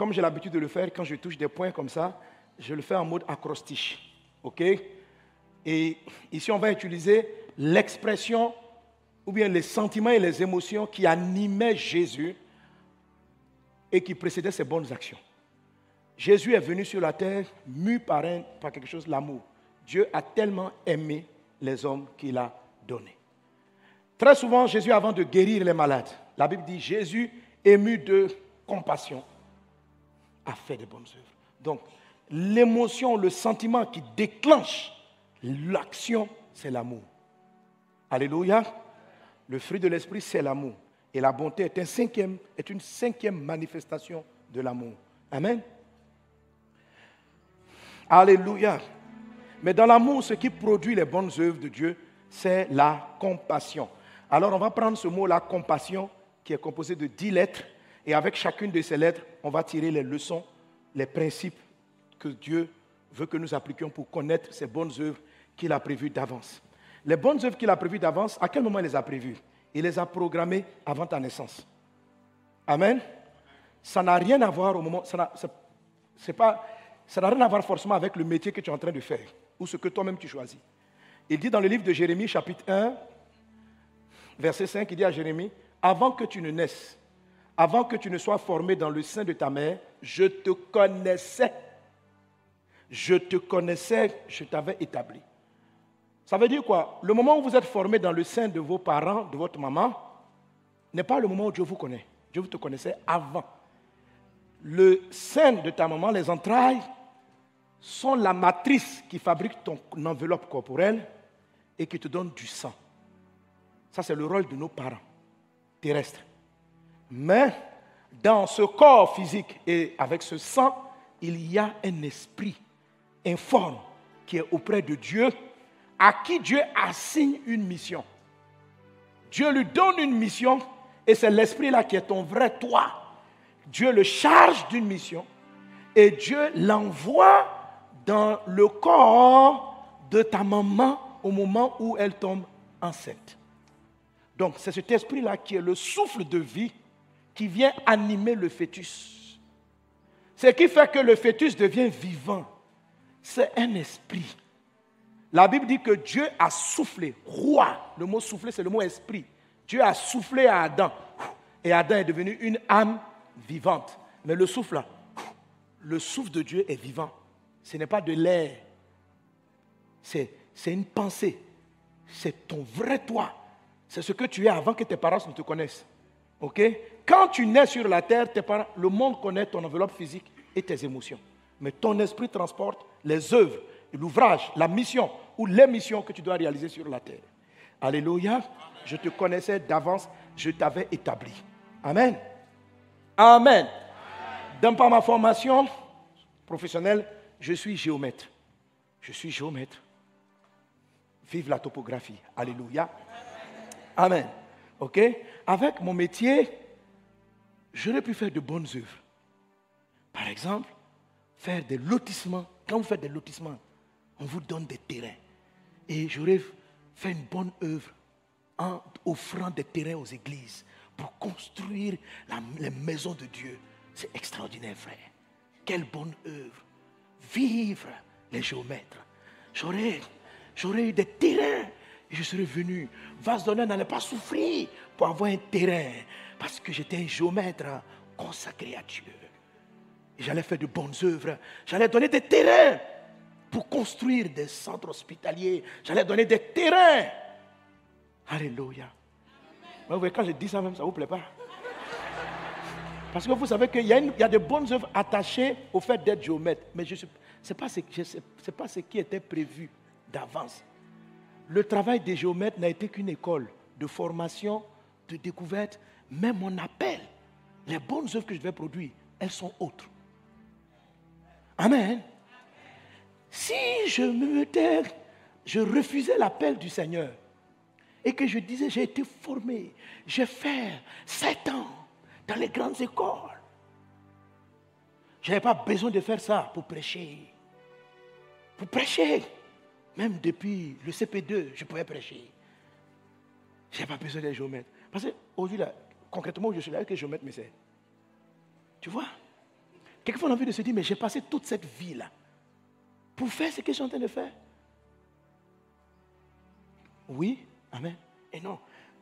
comme j'ai l'habitude de le faire, quand je touche des points comme ça, je le fais en mode acrostiche. OK? Et ici, on va utiliser l'expression ou bien les sentiments et les émotions qui animaient Jésus et qui précédaient ses bonnes actions. Jésus est venu sur la terre mu par, par quelque chose, l'amour. Dieu a tellement aimé les hommes qu'il a donnés. Très souvent, Jésus, avant de guérir les malades, la Bible dit Jésus, ému de compassion, a fait de bonnes œuvres. Donc, l'émotion, le sentiment qui déclenche l'action, c'est l'amour. Alléluia. Le fruit de l'esprit, c'est l'amour. Et la bonté est, un cinquième, est une cinquième manifestation de l'amour. Amen. Alléluia. Mais dans l'amour, ce qui produit les bonnes œuvres de Dieu, c'est la compassion. Alors on va prendre ce mot, la compassion, qui est composé de dix lettres, et avec chacune de ces lettres, on va tirer les leçons, les principes que Dieu veut que nous appliquions pour connaître ces bonnes œuvres qu'il a prévues d'avance. Les bonnes œuvres qu'il a prévues d'avance, à quel moment il les a prévues? Il les a programmées avant ta naissance. Amen? Ça n'a rien à voir au moment. C'est pas ça n'a rien à voir forcément avec le métier que tu es en train de faire ou ce que toi-même tu choisis. Il dit dans le livre de Jérémie, chapitre 1, verset 5, il dit à Jérémie, avant que tu ne naisses, avant que tu ne sois formé dans le sein de ta mère, je te connaissais. Je te connaissais, je t'avais établi. Ça veut dire quoi? Le moment où vous êtes formé dans le sein de vos parents, de votre maman, n'est pas le moment où Dieu vous connaît. Dieu vous te connaissait avant. Le sein de ta maman, les entrailles, sont la matrice qui fabrique ton enveloppe corporelle et qui te donne du sang. Ça, c'est le rôle de nos parents terrestres. Mais dans ce corps physique et avec ce sang, il y a un esprit informe qui est auprès de Dieu, à qui Dieu assigne une mission. Dieu lui donne une mission et c'est l'esprit-là qui est ton vrai toi. Dieu le charge d'une mission et Dieu l'envoie dans le corps de ta maman au moment où elle tombe enceinte. Donc c'est cet esprit-là qui est le souffle de vie qui vient animer le fœtus. Ce qui fait que le fœtus devient vivant, c'est un esprit. La Bible dit que Dieu a soufflé, roi. Le mot souffler, c'est le mot esprit. Dieu a soufflé à Adam. Et Adam est devenu une âme vivante. Mais le souffle, là, le souffle de Dieu est vivant. Ce n'est pas de l'air. C'est, une pensée. C'est ton vrai toi. C'est ce que tu es avant que tes parents ne te connaissent. OK? Quand tu nais sur la terre, tes parents, le monde connaît ton enveloppe physique et tes émotions. Mais ton esprit transporte les œuvres, l'ouvrage, la mission ou les missions que tu dois réaliser sur la terre. Alléluia. Je te connaissais d'avance, je t'avais établi. Amen. Amen. Dans par ma formation professionnelle, je suis géomètre. Je suis géomètre. Vive la topographie. Alléluia. Amen. OK? Avec mon métier, j'aurais pu faire de bonnes œuvres. Par exemple, faire des lotissements. Quand vous faites des lotissements, on vous donne des terrains. Et j'aurais fait une bonne œuvre en offrant des terrains aux églises pour construire les maisons de Dieu. C'est extraordinaire, frère. Quelle bonne œuvre. Vivre les géomètres. J'aurais, j'aurais eu des terrains et je serais venu. Vasdonner n'allait pas souffrir pour avoir un terrain parce que j'étais un géomètre consacré à Dieu. J'allais faire de bonnes œuvres. J'allais donner des terrains pour construire des centres hospitaliers. J'allais donner des terrains. Alléluia. quand je dis ça même, ça ne vous plaît pas. Parce que vous savez qu'il y, a de bonnes œuvres attachées au fait d'être géomètre. Mais ce n'est pas ce qui était prévu d'avance. Le travail des géomètres n'a été qu'une école de formation, de découverte. Mais mon appel, les bonnes œuvres que je vais produire, elles sont autres. Amen. Si je me mettais, je refusais l'appel du Seigneur et que je disais, j'ai été formé, j'ai fait sept ans dans les grandes écoles. Je n'avais pas besoin de faire ça pour prêcher. Pour prêcher. Même depuis le CP2, je pouvais prêcher. Je n'ai pas besoin de géomètre. Parce qu'aujourd'hui, concrètement, où je suis là, que géomètre me sert. Tu vois? Quelquefois, on a envie de se dire, mais j'ai passé toute cette vie-là pour faire ce que je suis en train de faire. Oui, Amen. Et non,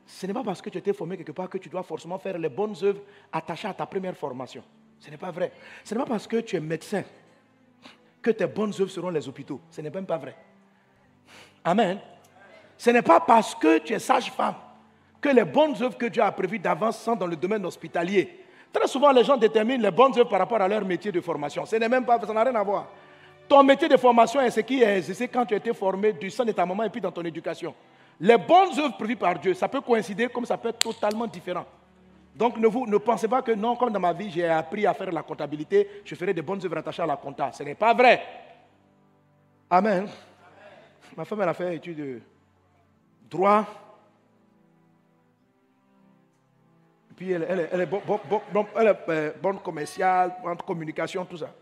ce n'est pas parce que tu étais formé quelque part que tu dois forcément faire les bonnes œuvres attachées à ta première formation. Ce n'est pas vrai. Ce n'est pas parce que tu es médecin que tes bonnes œuvres seront les hôpitaux. Ce n'est même pas vrai. Amen. Ce n'est pas parce que tu es sage-femme que les bonnes œuvres que Dieu a prévues d'avance sont dans le domaine hospitalier. Très souvent, les gens déterminent les bonnes œuvres par rapport à leur métier de formation. Ce n'est même pas, ça n'a rien à voir. Ton métier de formation est ce qui est c'est quand tu as été formé du sein de ta maman et puis dans ton éducation. Les bonnes œuvres prévues par Dieu, ça peut coïncider comme ça peut être totalement différent. Donc ne, vous, ne pensez pas que non, comme dans ma vie, j'ai appris à faire la comptabilité, je ferai des bonnes œuvres attachées à la compta. Ce n'est pas vrai. Amen. Ma femme, elle a fait études de droit. Puis elle, est, bonne commerciale, bonne communication, tout ça.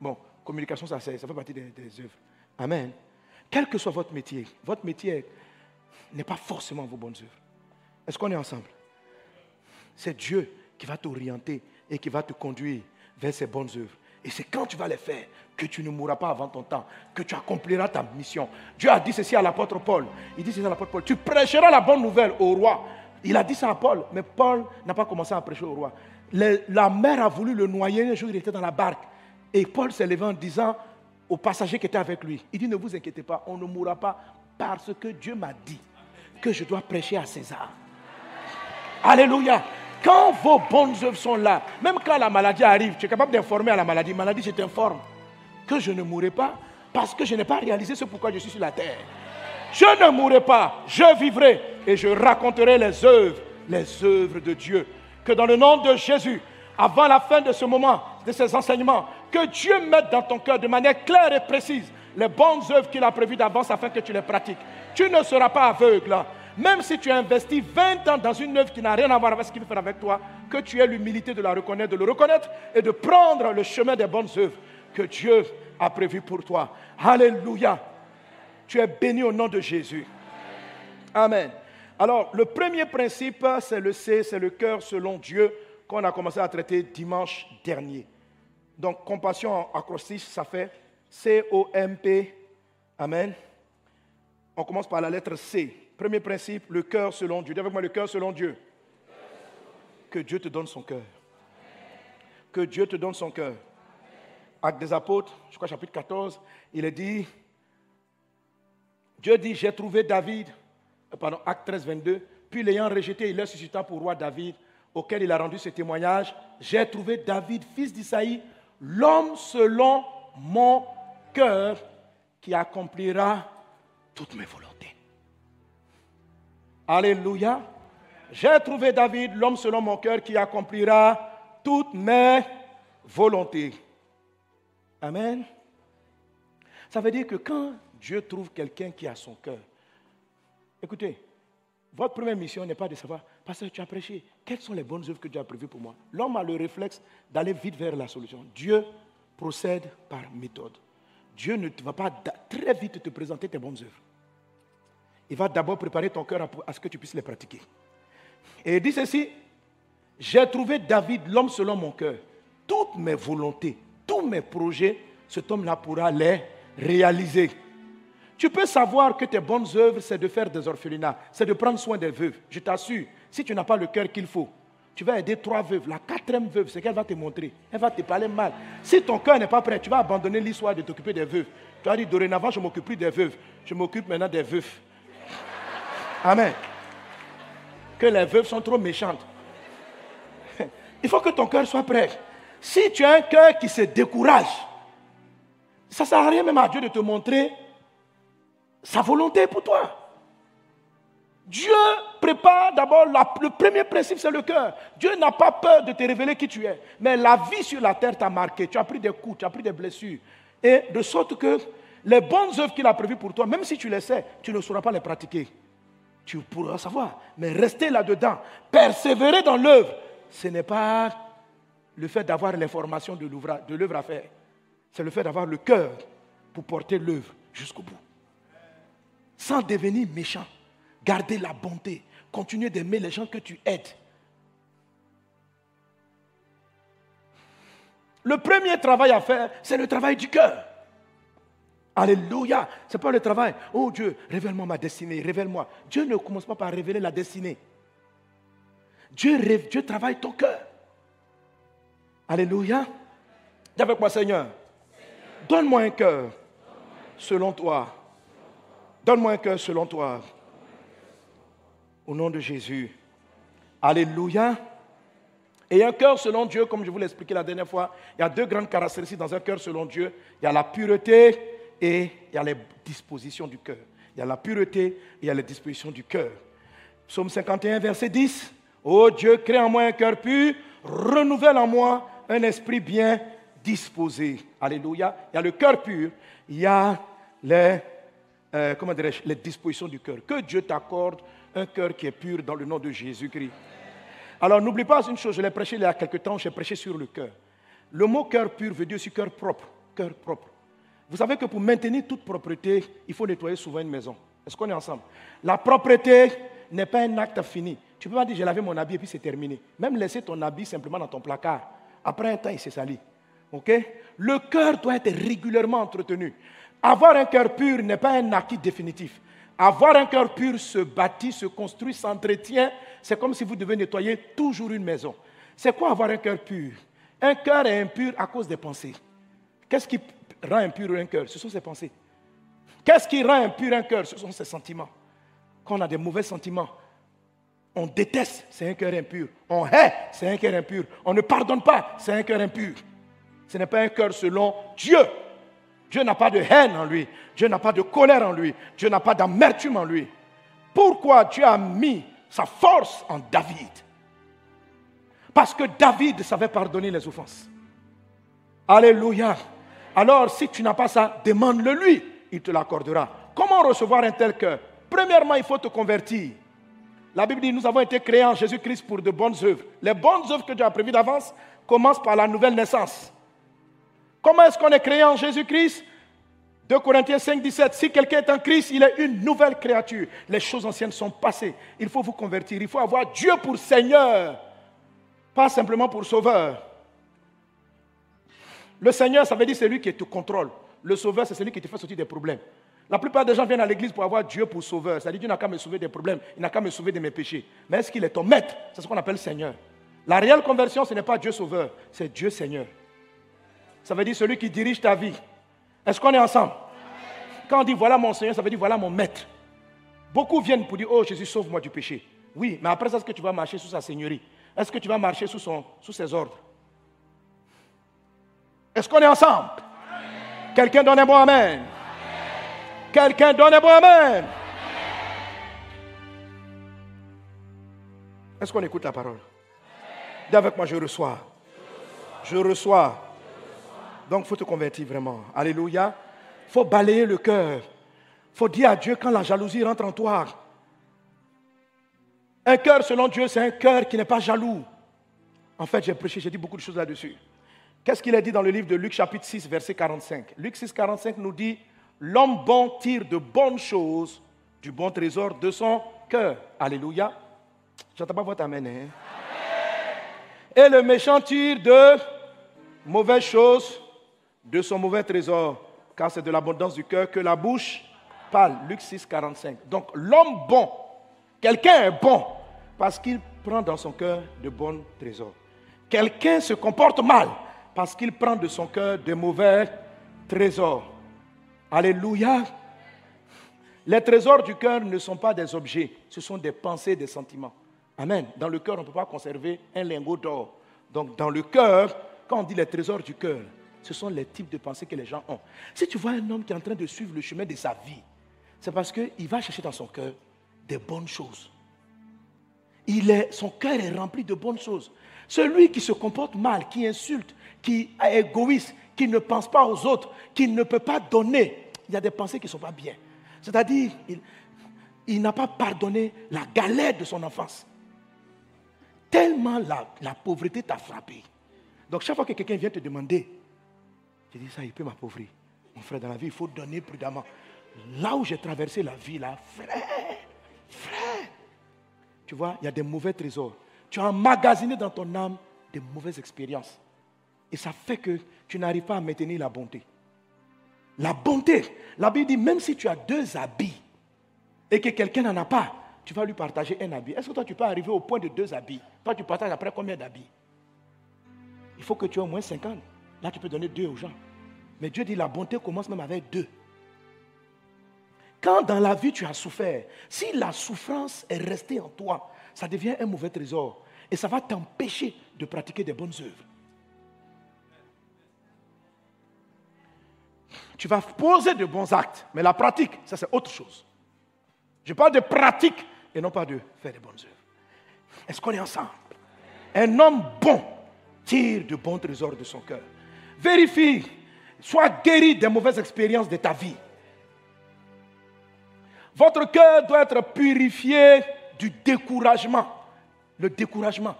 Bon, communication, ça, fait partie des, œuvres. Amen. Quel que soit votre métier, votre métier n'est pas forcément vos bonnes œuvres. Est-ce qu'on est ensemble? C'est Dieu qui va t'orienter et qui va te conduire vers ces bonnes œuvres. Et c'est quand tu vas les faire que tu ne mourras pas avant ton temps, que tu accompliras ta mission. Dieu a dit ceci à l'apôtre Paul. Il dit ceci à l'apôtre Paul. Tu prêcheras la bonne nouvelle au roi. Il a dit ça à Paul, mais Paul n'a pas commencé à prêcher au roi. la mer a voulu le noyer un jour, il était dans la barque. Et Paul s'est levé en disant aux passagers qui étaient avec lui, il dit ne vous inquiétez pas, on ne mourra pas parce que Dieu m'a dit que je dois prêcher à César. Alléluia. Quand vos bonnes œuvres sont là, même quand la maladie arrive, tu es capable d'informer à la maladie. Maladie, je t'informe que je ne mourrai pas parce que je n'ai pas réalisé ce pourquoi je suis sur la terre. Je ne mourrai pas, je vivrai et je raconterai les œuvres, les œuvres de Dieu. que dans le nom de Jésus, avant la fin de ce moment, de ces enseignements, que Dieu mette dans ton cœur de manière claire et précise les bonnes œuvres qu'il a prévues d'avance afin que tu les pratiques. Tu ne seras pas aveugle. Même si tu as investi 20 ans dans une œuvre qui n'a rien à voir avec ce qu'il veut faire avec toi, que tu aies l'humilité de la reconnaître, de le reconnaître et de prendre le chemin des bonnes œuvres que Dieu a prévues pour toi. Alléluia. Tu es béni au nom de Jésus. Amen. Alors, le premier principe, c'est le C, c'est le cœur selon Dieu qu'on a commencé à traiter dimanche dernier. Donc, compassion acrostiche, ça fait C-O-M-P. Amen. On commence par la lettre C. Premier principe, le cœur selon Dieu. Dis avec moi le cœur selon Dieu. Que Dieu te donne son cœur. Que Dieu te donne son cœur. Acte des apôtres, je crois chapitre 14, il est dit, Dieu dit, j'ai trouvé David, pardon, acte 13, 22, puis l'ayant rejeté, il l'a suscité pour roi David, auquel il a rendu ce témoignage, j'ai trouvé David, fils d'Isaïe, l'homme selon mon cœur, qui accomplira toutes mes volontés. Alléluia. J'ai trouvé David, l'homme selon mon cœur, qui accomplira toutes mes volontés. Amen. Ça veut dire que quand Dieu trouve quelqu'un qui a son cœur, écoutez, votre première mission n'est pas de savoir, parce que tu as prêché, quelles sont les bonnes œuvres que Dieu a prévues pour moi? L'homme a le réflexe d'aller vite vers la solution. Dieu procède par méthode. Dieu ne va pas très vite te présenter tes bonnes œuvres. Il va d'abord préparer ton cœur à ce que tu puisses les pratiquer. Et il dit ceci, j'ai trouvé David, l'homme selon mon cœur. Toutes mes volontés, tous mes projets, cet homme-là pourra les réaliser. Tu peux savoir que tes bonnes œuvres, c'est de faire des orphelinats, c'est de prendre soin des veuves. Je t'assure, si tu n'as pas le cœur qu'il faut, tu vas aider trois veuves. La quatrième veuve, c'est qu'elle va te montrer. Elle va te parler mal. Si ton cœur n'est pas prêt, tu vas abandonner l'histoire de t'occuper des veuves. Tu vas dire, dorénavant, je m'occupe plus des veuves. Je m'occupe maintenant des veuves. Amen. Que les veuves sont trop méchantes. Il faut que ton cœur soit prêt. Si tu as un cœur qui se décourage, ça ne sert à rien même à Dieu de te montrer sa volonté pour toi. Dieu prépare d'abord, le premier principe, c'est le cœur. Dieu n'a pas peur de te révéler qui tu es. Mais la vie sur la terre t'a marqué. Tu as pris des coups, tu as pris des blessures. Et de sorte que les bonnes œuvres qu'il a prévues pour toi, même si tu les sais, tu ne sauras pas les pratiquer. Tu pourras savoir. Mais rester là-dedans, persévérer dans l'œuvre, ce n'est pas le fait d'avoir l'information de l'œuvre à faire. C'est le fait d'avoir le cœur pour porter l'œuvre jusqu'au bout. Sans devenir méchant. Garder la bonté. Continuer d'aimer les gens que tu aides. Le premier travail à faire, c'est le travail du cœur. Alléluia. Ce n'est pas le travail. Oh Dieu, révèle-moi ma destinée, révèle-moi. Dieu ne commence pas par révéler la destinée. Dieu, Dieu travaille ton cœur. Alléluia. Dis avec moi, Seigneur. Donne-moi un cœur selon toi. Donne-moi un cœur selon toi. Au nom de Jésus. Alléluia. Et un cœur selon Dieu, comme je vous l'ai expliqué la dernière fois, il y a deux grandes caractéristiques dans un cœur selon Dieu. Il y a la pureté et il y a les dispositions du cœur. Il y a la pureté et il y a les dispositions du cœur. Psaume 51, verset 10. Ô Dieu, crée en moi un cœur pur, renouvelle en moi un esprit bien disposé. Alléluia. Il y a le cœur pur, il y a les, euh, comment les dispositions du cœur. Que Dieu t'accorde un cœur qui est pur dans le nom de Jésus-Christ. Alors n'oublie pas une chose, je l'ai prêché il y a quelque temps, j'ai prêché sur le cœur. Le mot cœur pur veut dire aussi cœur propre. Cœur propre. Vous savez que pour maintenir toute propreté, il faut nettoyer souvent une maison. Est-ce qu'on est ensemble? La propreté n'est pas un acte fini. Tu ne peux pas dire j'ai lavé mon habit et puis c'est terminé. Même laisser ton habit simplement dans ton placard. Après un temps, il s'est sali. Ok? Le cœur doit être régulièrement entretenu. Avoir un cœur pur n'est pas un acquis définitif. Avoir un cœur pur se bâtit, se construit, s'entretient. C'est comme si vous devez nettoyer toujours une maison. C'est quoi avoir un cœur pur? Un cœur est impur à cause des pensées. Qu'est-ce qui rend impur un cœur? Ce sont ses pensées. Qu'est-ce qui rend impur un cœur? Ce sont ses sentiments. Quand on a des mauvais sentiments, on déteste, c'est un cœur impur. On hait, c'est un cœur impur. On ne pardonne pas, c'est un cœur impur. Ce n'est pas un cœur selon Dieu. Dieu n'a pas de haine en lui. Dieu n'a pas de colère en lui. Dieu n'a pas d'amertume en lui. Pourquoi Dieu a mis sa force en David? Parce que David savait pardonner les offenses. Alléluia. Alors, si tu n'as pas ça, demande-le lui. Il te l'accordera. Comment recevoir un tel cœur? Premièrement, il faut te convertir. La Bible dit, nous avons été créés en Jésus-Christ pour de bonnes œuvres. Les bonnes œuvres que Dieu a prévues d'avance commencent par la nouvelle naissance. Comment est-ce qu'on est créé en Jésus-Christ? 2 Corinthiens 5, 17. Si quelqu'un est en Christ, il est une nouvelle créature. Les choses anciennes sont passées. Il faut vous convertir. Il faut avoir Dieu pour Seigneur, pas simplement pour Sauveur. Le Seigneur, ça veut dire celui qui te contrôle. Le Sauveur, c'est celui qui te fait sortir des problèmes. La plupart des gens viennent à l'église pour avoir Dieu pour sauveur. Dit Dieu n'a qu'à me sauver des problèmes, il n'a qu'à me sauver de mes péchés. Mais est-ce qu'il est ton maître? C'est ce qu'on appelle Seigneur. La réelle conversion, ce n'est pas Dieu sauveur, c'est Dieu Seigneur. Ça veut dire celui qui dirige ta vie. Est-ce qu'on est ensemble? Quand on dit voilà mon Seigneur, ça veut dire voilà mon maître. Beaucoup viennent pour dire oh Jésus, sauve-moi du péché. Oui, mais après ça, est-ce que tu vas marcher sous sa seigneurie? Est-ce que tu vas marcher sous, sous ses ordres? Est-ce qu'on est ensemble? Quelqu'un donne un bon Amen. Quelqu'un donne un bon Amen. Est-ce qu'on écoute la parole? Dis avec moi, je reçois. Je reçois. Donc, il faut te convertir vraiment. Alléluia. Il faut balayer le cœur. Il faut dire à Dieu quand la jalousie rentre en toi. Un cœur selon Dieu, c'est un cœur qui n'est pas jaloux. En fait, j'ai prêché, j'ai dit beaucoup de choses là-dessus. Qu'est-ce qu'il a dit dans le livre de Luc chapitre 6, verset 45 Luc 6, 45 nous dit, l'homme bon tire de bonnes choses du bon trésor de son cœur. Alléluia. J'entends pas votre amen. Hein? Et le méchant tire de mauvaises choses de son mauvais trésor, car c'est de l'abondance du cœur que la bouche parle. Luc 6, 45. Donc l'homme bon, quelqu'un est bon parce qu'il prend dans son cœur de bons trésors. Quelqu'un se comporte mal parce qu'il prend de son cœur de mauvais trésors. Alléluia. Les trésors du cœur ne sont pas des objets, ce sont des pensées, des sentiments. Amen. Dans le cœur, on ne peut pas conserver un lingot d'or. Donc, dans le cœur, quand on dit les trésors du cœur, ce sont les types de pensées que les gens ont. Si tu vois un homme qui est en train de suivre le chemin de sa vie, c'est parce qu'il va chercher dans son cœur des bonnes choses. Son cœur est rempli de bonnes choses. Celui qui se comporte mal, qui insulte, qui est égoïste, qui ne pense pas aux autres, qui ne peut pas donner, il y a des pensées qui ne sont pas bien. C'est-à-dire, il, il n'a pas pardonné la galère de son enfance. Tellement la, la pauvreté t'a frappé. Donc chaque fois que quelqu'un vient te demander, tu dis ça, il peut m'appauvrir. Mon frère, dans la vie, il faut donner prudemment. Là où j'ai traversé la vie, là, frère, frère, tu vois, il y a des mauvais trésors. Tu as emmagasiné dans ton âme des mauvaises expériences. Et ça fait que tu n'arrives pas à maintenir la bonté. La bonté, la Bible dit, même si tu as deux habits et que quelqu'un n'en a pas, tu vas lui partager un habit. Est-ce que toi, tu peux arriver au point de deux habits? Toi, tu partages après combien d'habits? Il faut que tu aies au moins 50. Là, tu peux donner deux aux gens. Mais Dieu dit, la bonté commence même avec deux. Quand dans la vie tu as souffert, si la souffrance est restée en toi, ça devient un mauvais trésor. Et ça va t'empêcher de pratiquer des bonnes œuvres. Tu vas poser de bons actes, mais la pratique, ça c'est autre chose. Je parle de pratique et non pas de faire des bonnes œuvres. Est-ce qu'on est ensemble? Un homme bon tire de bons trésors de son cœur. Vérifie, sois guéri des mauvaises expériences de ta vie. Votre cœur doit être purifié du découragement. Le découragement.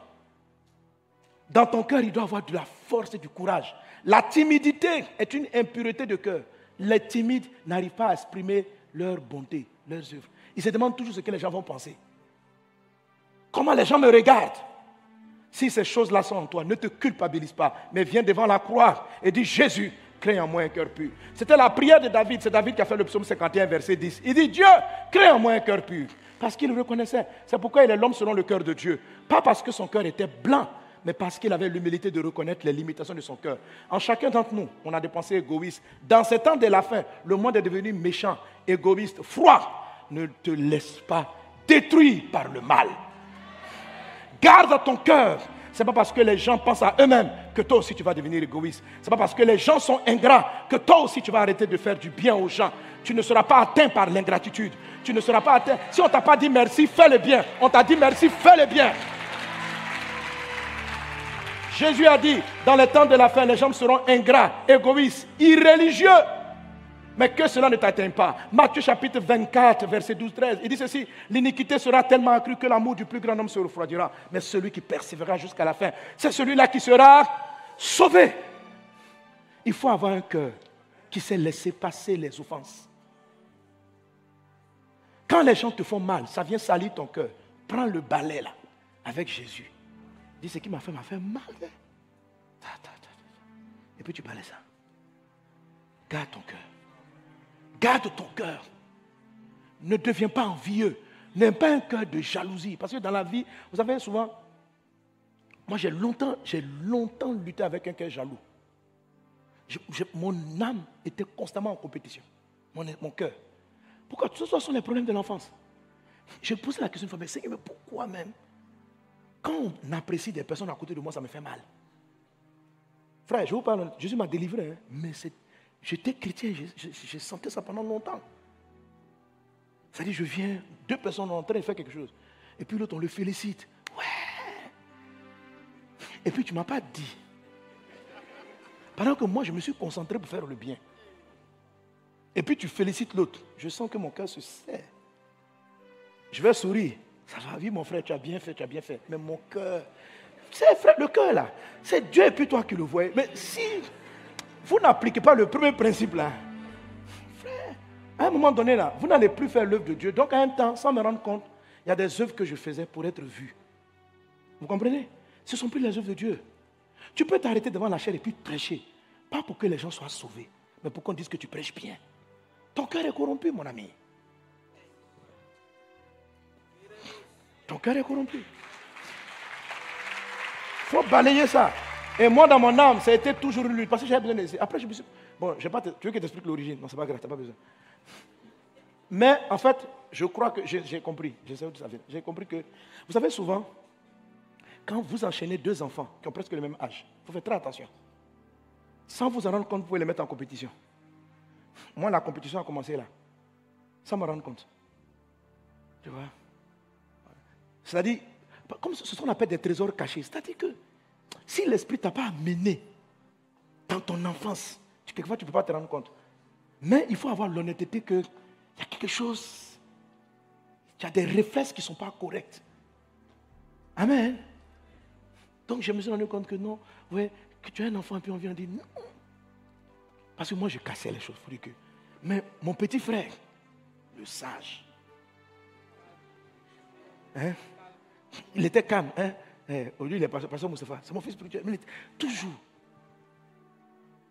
Dans ton cœur, il doit avoir de la force et du courage. La timidité est une impureté de cœur. Les timides n'arrivent pas à exprimer leur bonté, leurs œuvres. Ils se demandent toujours ce que les gens vont penser. Comment les gens me regardent Si ces choses-là sont en toi, ne te culpabilise pas, mais viens devant la croix et dis Jésus, crée en moi un cœur pur. C'était la prière de David. C'est David qui a fait le psaume 51, verset 10. Il dit Dieu, crée en moi un cœur pur. Parce qu'il reconnaissait. C'est pourquoi il est l'homme selon le cœur de Dieu. Pas parce que son cœur était blanc, mais parce qu'il avait l'humilité de reconnaître les limitations de son cœur. En chacun d'entre nous, on a des pensées égoïstes. Dans ces temps de la fin, le monde est devenu méchant, égoïste, froid. Ne te laisse pas détruire par le mal. Garde ton cœur. Ce n'est pas parce que les gens pensent à eux-mêmes que toi aussi tu vas devenir égoïste. Ce n'est pas parce que les gens sont ingrats que toi aussi tu vas arrêter de faire du bien aux gens. Tu ne seras pas atteint par l'ingratitude. Tu ne seras pas atteint. Si on t'a pas dit merci, fais le bien. On t'a dit merci, fais le bien. Jésus a dit, dans les temps de la fin, les gens seront ingrats, égoïstes, irréligieux. Mais que cela ne t'atteint pas. Matthieu chapitre 24, verset 12-13, il dit ceci, l'iniquité sera tellement accrue que l'amour du plus grand homme se refroidira. Mais celui qui persévérera jusqu'à la fin, c'est celui-là qui sera sauvé. Il faut avoir un cœur qui sait laisser passer les offenses. Quand les gens te font mal, ça vient salir ton cœur. Prends le balai là, avec Jésus. Dis ce qui m'a fait, m'a fait mal. Hein? Et puis tu balais ça. Garde ton cœur. Garde ton cœur. Ne deviens pas envieux. N'aie pas un cœur de jalousie. Parce que dans la vie, vous savez souvent, moi j'ai longtemps, j'ai longtemps lutté avec un cœur jaloux. mon âme était constamment en compétition. Mon, mon cœur. Pourquoi? Ce sont les problèmes de l'enfance. Je posé la question une fois, mais Seigneur, mais pourquoi même? Quand on apprécie des personnes à côté de moi, ça me fait mal. Frère, je vous parle, Jésus m'a délivré, hein, mais j'étais chrétien, j'ai senti ça pendant longtemps. C'est-à-dire, je viens, deux personnes en train de faire quelque chose, et puis l'autre, on le félicite. Ouais. Et puis, tu ne m'as pas dit. Pendant que moi, je me suis concentré pour faire le bien. Et puis tu félicites l'autre. Je sens que mon cœur se serre. Je vais sourire. Ça va, oui, mon frère, tu as bien fait, tu as bien fait. Mais mon cœur, c'est frère, le cœur là, c'est Dieu et puis toi qui le voyez. Mais si vous n'appliquez pas le premier principe là, frère, à un moment donné là, vous n'allez plus faire l'œuvre de Dieu. Donc à un temps, sans me rendre compte, il y a des œuvres que je faisais pour être vu. Vous comprenez? Ce ne sont plus les œuvres de Dieu. Tu peux t'arrêter devant la chair et puis prêcher. Pas pour que les gens soient sauvés, mais pour qu'on dise que tu prêches bien. Ton cœur est corrompu, mon ami. Ton cœur est corrompu. Il faut balayer ça. Et moi, dans mon âme, ça a été toujours lui. Parce que j'avais besoin de. Après, je me suis. Bon, pas tu veux que t'explique l'origine Non, c'est pas grave, tu n'as pas besoin. Mais en fait, je crois que j'ai compris. J'ai compris que. Vous savez, souvent, quand vous enchaînez deux enfants qui ont presque le même âge, il faut faire très attention. Sans vous en rendre compte, vous pouvez les mettre en compétition. Moi, la compétition a commencé là. Sans me rendre compte. Tu vois? C'est-à-dire, comme ce qu'on appelle des trésors cachés. C'est-à-dire que si l'esprit ne t'a pas amené dans ton enfance, quelquefois tu ne peux pas te rendre compte. Mais il faut avoir l'honnêteté qu'il y a quelque chose, il y a des réflexes qui ne sont pas corrects. Amen. Donc je me suis rendu compte que non, ouais, que tu es un enfant, et puis on vient dire non. Parce que moi, je cassais les choses. Que... Mais mon petit frère, le sage, hein, il était calme. Hein? Eh, aujourd'hui, il est pasteur Moustapha. C'est mon fils spirituel. Toujours.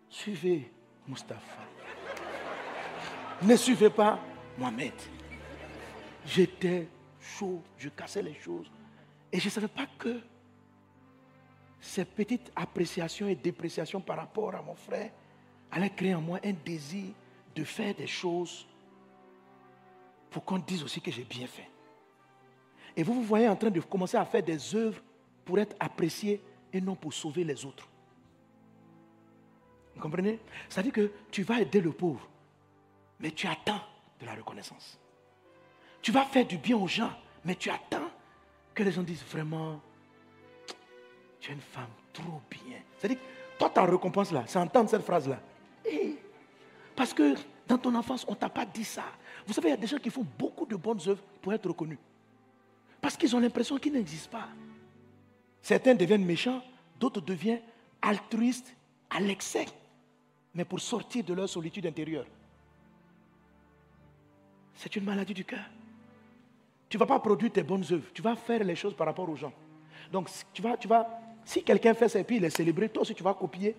Suivez Moustapha. ne suivez pas Mohamed. J'étais chaud, je cassais les choses. Et je ne savais pas que ces petites appréciations et dépréciations par rapport à mon frère allait créer en moi un désir de faire des choses pour qu'on dise aussi que j'ai bien fait. Et vous vous voyez en train de commencer à faire des œuvres pour être apprécié et non pour sauver les autres. Vous comprenez? Ça veut dire que tu vas aider le pauvre, mais tu attends de la reconnaissance. Tu vas faire du bien aux gens, mais tu attends que les gens disent vraiment, tu es une femme trop bien. C'est-à-dire, toi, ta récompense là, c'est entendre cette phrase-là. Eh, parce que dans ton enfance, on ne t'a pas dit ça. Vous savez, il y a des gens qui font beaucoup de bonnes œuvres pour être reconnus. Parce qu'ils ont l'impression qu'ils n'existent pas. Certains deviennent méchants, d'autres deviennent altruistes à l'excès, mais pour sortir de leur solitude intérieure. C'est une maladie du cœur. Tu ne vas pas produire tes bonnes œuvres, tu vas faire les choses par rapport aux gens. Donc, tu vas, tu vas, si quelqu'un fait ça et puis il est célébré, toi aussi tu vas copier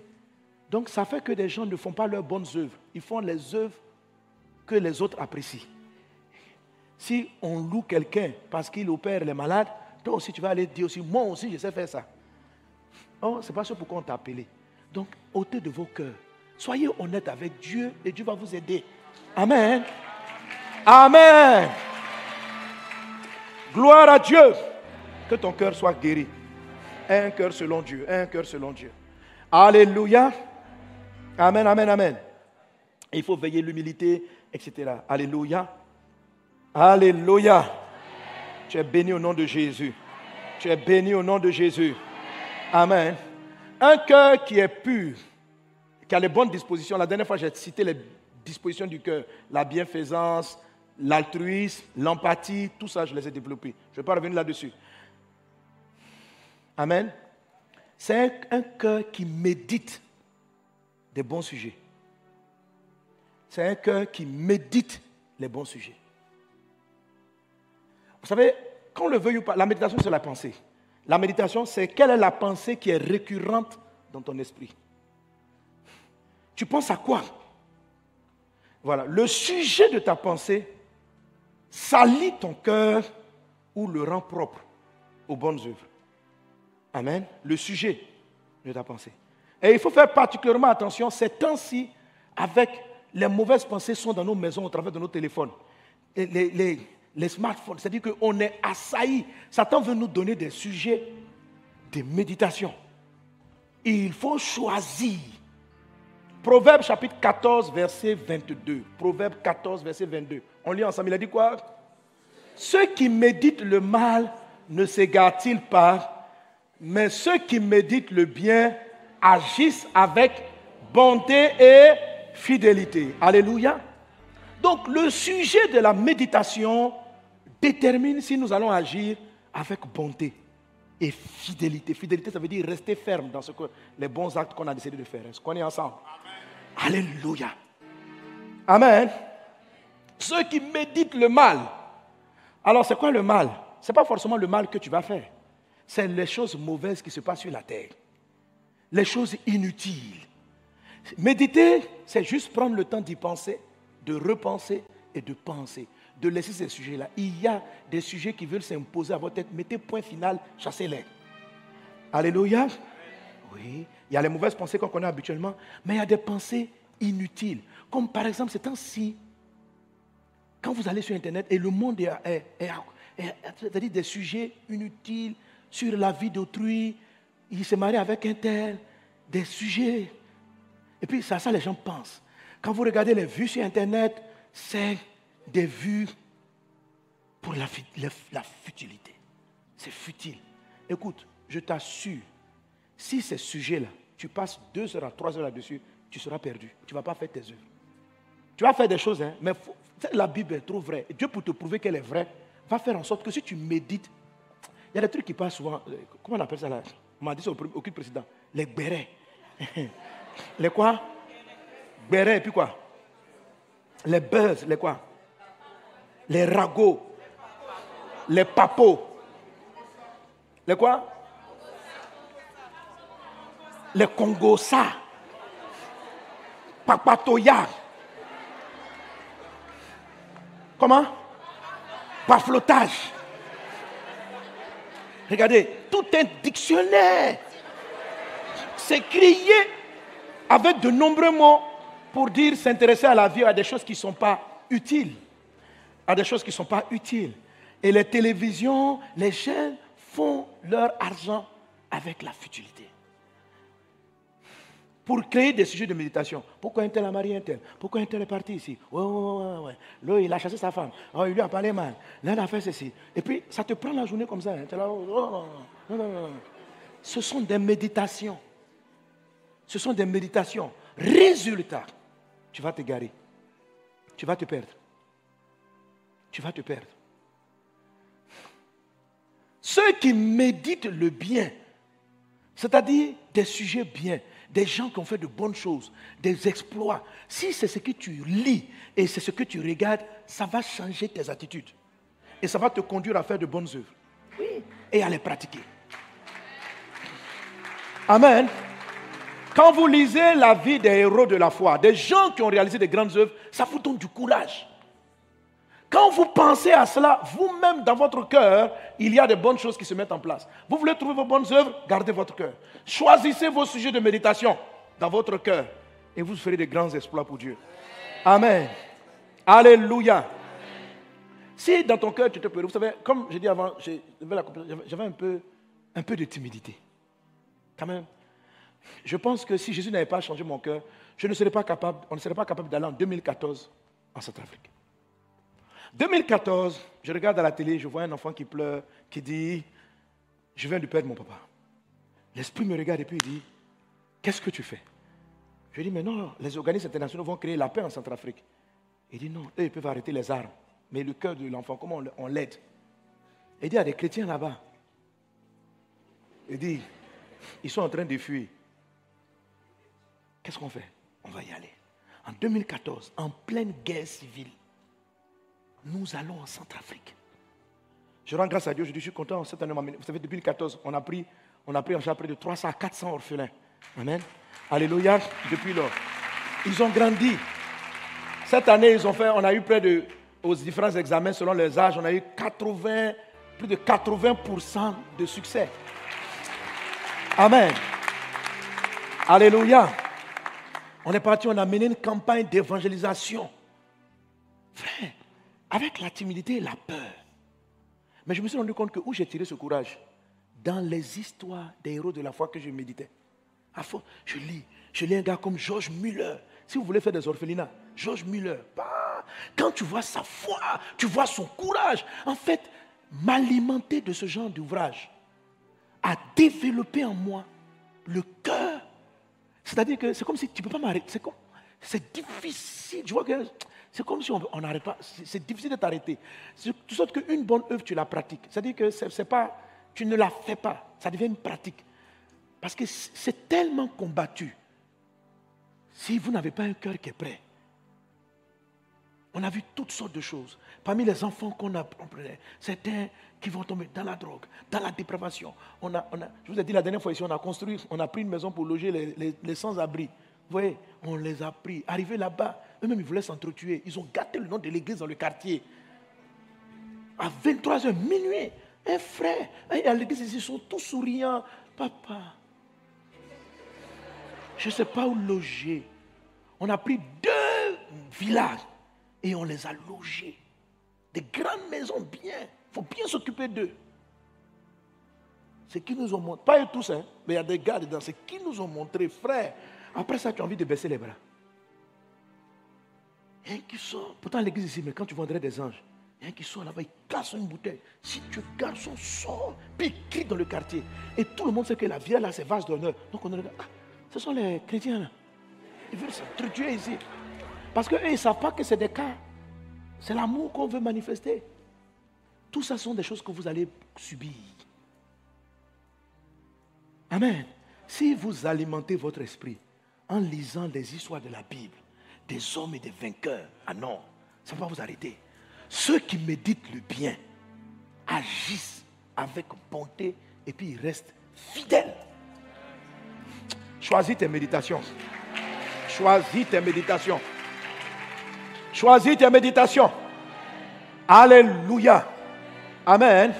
donc ça fait que des gens ne font pas leurs bonnes œuvres. Ils font les œuvres que les autres apprécient. Si on loue quelqu'un parce qu'il opère les malades, toi aussi tu vas aller dire aussi, moi aussi je sais faire ça. Oh, c'est pas ça pourquoi on t'a appelé. Donc, ôtez de vos cœurs. Soyez honnête avec Dieu et Dieu va vous aider. Amen. Amen. Gloire à Dieu. Que ton cœur soit guéri. Un cœur selon Dieu. Un cœur selon Dieu. Alléluia. Amen, amen, amen. Il faut veiller l'humilité, etc. Alléluia. Alléluia. Tu es béni au nom de Jésus. Tu es béni au nom de Jésus. Amen. Un cœur qui est pur, qui a les bonnes dispositions. La dernière fois, j'ai cité les dispositions du cœur, la bienfaisance, l'altruisme, l'empathie, tout ça, je les ai développés. Je ne vais pas revenir là-dessus. Amen. C'est un cœur qui médite des bons sujets. C'est un cœur qui médite les bons sujets. Vous savez, quand le veuille ou pas, la méditation, c'est la pensée. La méditation, c'est quelle est la pensée qui est récurrente dans ton esprit. Tu penses à quoi? Voilà, le sujet de ta pensée salit ton cœur ou le rend propre aux bonnes œuvres. Amen. Le sujet de ta pensée. Et il faut faire particulièrement attention ces temps-ci avec les mauvaises pensées sont dans nos maisons au travers de nos téléphones. Les smartphones, c'est-à-dire qu'on est assailli. Satan veut nous donner des sujets de méditation. Il faut choisir. Proverbe chapitre 14, verset 22. Proverbe 14, verset 22. On lit ensemble. Il a dit quoi? Ceux qui méditent le mal ne s'égarent-ils pas, mais ceux qui méditent le bien agissent avec bonté et fidélité. Alléluia. Donc le sujet de la méditation détermine si nous allons agir avec bonté et fidélité. Fidélité, ça veut dire rester ferme dans ce que, les bons actes qu'on a décidé de faire. Est-ce qu'on est ensemble? Alléluia. Amen. Ceux qui méditent le mal. Alors, c'est quoi le mal? Ce n'est pas forcément le mal que tu vas faire. C'est les choses mauvaises qui se passent sur la terre. Les choses inutiles. Méditer, c'est juste prendre le temps d'y penser, de repenser et de penser de laisser ces sujets-là. Il y a des sujets qui veulent s'imposer à votre tête. Mettez point final, chassez-les. Alléluia. Oui, il y a les mauvaises pensées qu'on connaît habituellement, mais il y a des pensées inutiles. Comme par exemple, c'est ainsi, quand vous allez sur Internet et le monde est, est, est, des sujets inutiles sur la vie d'autrui, il s'est marié avec un tel, des sujets. Et puis, ça, ça, les gens pensent. Quand vous regardez les vues sur Internet, c'est des vues pour la, futilité. C'est futile. Écoute, je t'assure, si ces sujets-là, tu passes deux heures à trois heures là-dessus, tu seras perdu. Tu ne vas pas faire tes œuvres. Tu vas faire des choses, hein, mais la Bible est trop vraie. Dieu, pour te prouver qu'elle est vraie, va faire en sorte que si tu médites, il y a des trucs qui passent souvent. Euh, comment on appelle ça là? On m'a dit ça au aucun président. Les bérets. les quoi? Bérets, et puis quoi? Les buzz, les quoi? Les ragots, les papos. Les quoi? Les congosa, papatoya. Comment? Par flottage. Regardez, tout un dictionnaire. C'est crié avec de nombreux mots pour dire s'intéresser à la vie à des choses qui ne sont pas utiles à des choses qui ne sont pas utiles. Et les télévisions, les chaînes font leur argent avec la futilité. Pour créer des sujets de méditation. Pourquoi un tel a marié un tel? Pourquoi un tel est parti ici? Ouais, ouais, ouais, Là, il a chassé sa femme. Oh, il lui a parlé mal. Là, il a fait ceci. Et puis, ça te prend la journée comme ça. Ce sont des méditations. Ce sont des méditations. Résultat, tu vas te garer. Tu vas te perdre tu vas te perdre. Ceux qui méditent le bien, c'est-à-dire des sujets bien, des gens qui ont fait de bonnes choses, des exploits, si c'est ce que tu lis et c'est ce que tu regardes, ça va changer tes attitudes. Et ça va te conduire à faire de bonnes œuvres. Oui. Et à les pratiquer. Amen. Quand vous lisez la vie des héros de la foi, des gens qui ont réalisé des grandes œuvres, ça vous donne du courage. Quand vous pensez à cela, vous-même dans votre cœur, il y a de bonnes choses qui se mettent en place. Vous voulez trouver vos bonnes œuvres, gardez votre cœur. Choisissez vos sujets de méditation dans votre cœur et vous ferez de grands exploits pour Dieu. Amen. Alléluia. Si dans ton cœur tu te peux, vous savez, comme j'ai dit avant, j'avais un peu, un peu de timidité. Quand même. Je pense que si Jésus n'avait pas changé mon cœur, je on ne serait pas capable d'aller en 2014 en Centrafrique. 2014, je regarde à la télé, je vois un enfant qui pleure, qui dit, je viens de mon papa. L'esprit me regarde et puis il dit, qu'est-ce que tu fais? Je dis, mais non, les organismes internationaux vont créer la paix en Centrafrique. Il dit, non, eux, ils peuvent arrêter les armes. Mais le cœur de l'enfant, comment on l'aide? Il dit, il y a des chrétiens là-bas. Il dit, ils sont en train de fuir. Qu'est-ce qu'on fait? On va y aller. En 2014, en pleine guerre civile, nous allons en Centrafrique. Je rends grâce à Dieu, je suis content. Cette année, vous savez, depuis 2014, on a pris, on a pris en charge près de 300 à 400 orphelins. Amen. Alléluia. Depuis lors, ils ont grandi. Cette année, ils ont fait, on a eu près de, aux différents examens, selon les âges, on a eu 80, plus de 80% de succès. Amen. Alléluia. On est parti, on a mené une campagne d'évangélisation. Frère, avec la timidité et la peur. Mais je me suis rendu compte que où j'ai tiré ce courage Dans les histoires des héros de la foi que je méditais. À je lis. Je lis un gars comme George Muller. Si vous voulez faire des orphelinats, George Muller. Bah, quand tu vois sa foi, tu vois son courage. En fait, m'alimenter de ce genre d'ouvrage a développé en moi le cœur. C'est-à-dire que c'est comme si tu ne peux pas m'arrêter. C'est difficile. Je vois que c'est comme si on n'arrête pas. C'est difficile de t'arrêter. De sorte qu'une bonne œuvre, tu la pratiques. C'est-à-dire que c'est pas, tu ne la fais pas. Ça devient une pratique. Parce que c'est tellement combattu. Si vous n'avez pas un cœur qui est prêt, on a vu toutes sortes de choses. Parmi les enfants qu'on a prenait, certains qui vont tomber dans la drogue, dans la dépravation. On a, on a, je vous ai dit la dernière fois ici, on a construit, on a pris une maison pour loger les, les sans-abri. Vous voyez, on les a pris. Arrivés là-bas, eux-mêmes, ils voulaient s'entretuer. Ils ont gâté le nom de l'église dans le quartier. À 23h, minuit, un frère, à l'église, ils sont tous souriants. Papa, je ne sais pas où loger. On a pris deux villages et on les a logés. Des grandes maisons bien. Il faut bien s'occuper d'eux. C'est qui nous ont montré, pas eux tous, hein, mais il y a des gars dedans, c'est qui nous ont montré, frère. Après ça, tu as envie de baisser les bras. Il y a un qui sort. Pourtant, l'église ici, mais quand tu vendrais des anges, il y a un qui sort là-bas, il casse une bouteille. Si tu garçon sort, puis il crie dans le quartier. Et tout le monde sait que la vieille là, c'est vase d'honneur. Donc on regarde, ah, ce sont les chrétiens là. Ils veulent s'entretuer ici. Parce qu'eux, ils ne savent pas que c'est des cas. C'est l'amour qu'on veut manifester. Tout ça sont des choses que vous allez subir. Amen. Si vous alimentez votre esprit en lisant des histoires de la Bible, des hommes et des vainqueurs, ah non, ça va vous arrêter. Ceux qui méditent le bien agissent avec bonté et puis ils restent fidèles. Choisis tes méditations. Choisis tes méditations. Choisis tes méditations. Alléluia. Amen.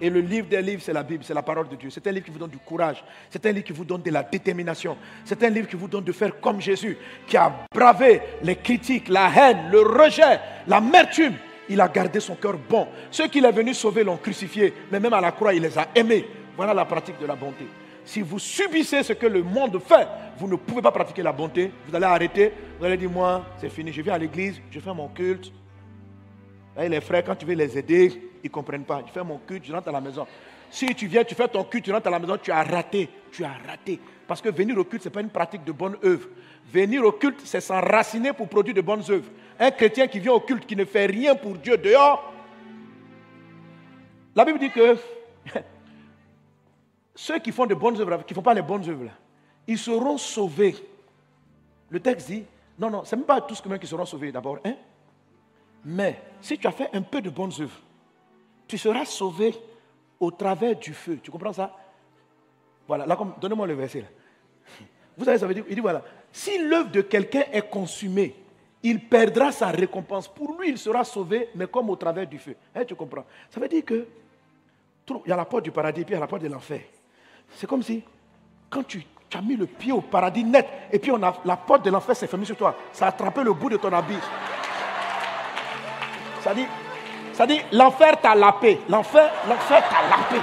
Et le livre des livres, c'est la Bible, c'est la parole de Dieu. C'est un livre qui vous donne du courage. C'est un livre qui vous donne de la détermination. C'est un livre qui vous donne de faire comme Jésus, qui a bravé les critiques, la haine, le rejet, l'amertume. Il a gardé son cœur bon. Ceux qu'il est venu sauver l'ont crucifié, mais même à la croix, il les a aimés. Voilà la pratique de la bonté. Si vous subissez ce que le monde fait, vous ne pouvez pas pratiquer la bonté. Vous allez arrêter. Vous allez dire, moi, c'est fini. Je viens à l'église, je fais mon culte. Et les frères, quand tu veux les aider, ils ne comprennent pas. Je fais mon culte, je rentre à la maison. Si tu viens, tu fais ton culte, tu rentres à la maison, tu as raté. Tu as raté. Parce que venir au culte, ce n'est pas une pratique de bonne œuvre. Venir au culte, c'est s'enraciner pour produire de bonnes œuvres. Un chrétien qui vient au culte, qui ne fait rien pour Dieu dehors, la Bible dit que ceux qui font de bonnes œuvres, qui ne font pas les bonnes œuvres, ils seront sauvés. Le texte dit, non, non, ce n'est même pas tous qui seront sauvés d'abord. Hein? Mais si tu as fait un peu de bonnes œuvres, tu seras sauvé au travers du feu. Tu comprends ça? Voilà, là, donnez-moi le verset. Vous savez, ça veut dire, il dit voilà, si l'œuvre de quelqu'un est consumée, il perdra sa récompense. Pour lui, il sera sauvé, mais comme au travers du feu. Hein, tu comprends? Ça veut dire que il y a la porte du paradis, puis il y a la porte de l'enfer. C'est comme si, quand tu, as mis le pied au paradis net, et puis on a, la porte de l'enfer s'est fermée sur toi, ça a attrapé le bout de ton habit. Ça dit, ça dit l'enfer t'a lapé. L'enfer, l'enfer t'a lapé.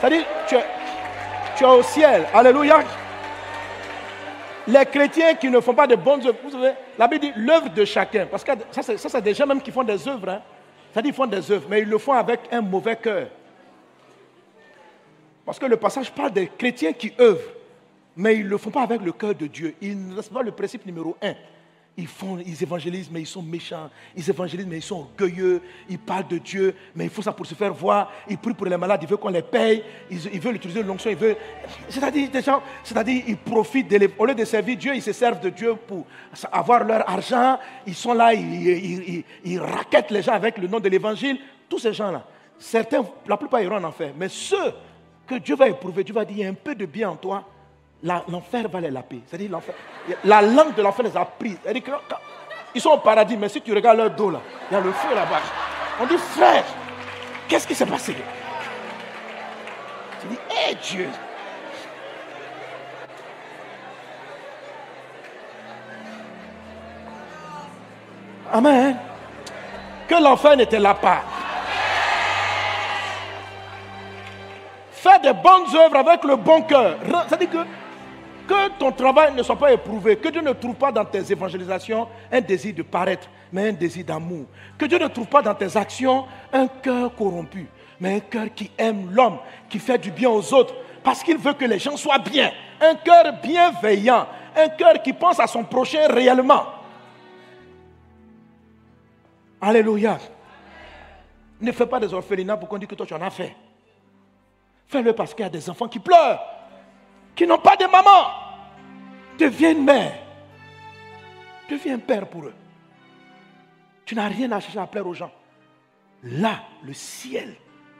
Ça dit, tu es, tu es au ciel. Alléluia. Les chrétiens qui ne font pas de bonnes œuvres, vous savez, la Bible dit l'œuvre de chacun. Parce que ça, c'est des gens même qui font des œuvres. Hein. Ça dit, ils font des œuvres, mais ils le font avec un mauvais cœur. Parce que le passage parle des chrétiens qui œuvrent, mais ils ne le font pas avec le cœur de Dieu. Ils ne respectent pas le principe numéro un. Ils, font, ils évangélisent, mais ils sont méchants. Ils évangélisent, mais ils sont orgueilleux. Ils parlent de Dieu, mais ils font ça pour se faire voir. Ils prient pour les malades, ils veulent qu'on les paye. Ils, veulent utiliser l'onction, ils veulent. C'est-à-dire, des gens, c'est-à-dire, ils profitent. Au lieu de servir Dieu, ils se servent de Dieu pour avoir leur argent. Ils sont là, ils, ils raquettent les gens avec le nom de l'évangile. Tous ces gens-là, certains, la plupart iront en enfer. Mais ceux que Dieu va éprouver, Dieu va dire, il y a un peu de bien en toi l'enfer va les laper. C'est-à-dire l'enfer. La langue de l'enfer les a pris. Ils sont au paradis, mais si tu regardes leur dos là, il y a le feu là-bas. On dit, frère, qu'est-ce qui s'est passé? Tu dis, hé Dieu. Amen. Que l'enfer n'était là pas. Fais des bonnes œuvres avec le bon cœur. C'est-à-dire que que ton travail ne soit pas éprouvé, que Dieu ne trouve pas dans tes évangélisations un désir de paraître, mais un désir d'amour. Que Dieu ne trouve pas dans tes actions un cœur corrompu, mais un cœur qui aime l'homme, qui fait du bien aux autres, parce qu'il veut que les gens soient bien. Un cœur bienveillant, un cœur qui pense à son prochain réellement. Alléluia. Ne fais pas des orphelinats pour qu'on dise que toi tu en as fait. Fais-le parce qu'il y a des enfants qui pleurent qui n'ont pas de maman. Deviens mère. Deviens père pour eux. Tu n'as rien à chercher à plaire aux gens. Là, le ciel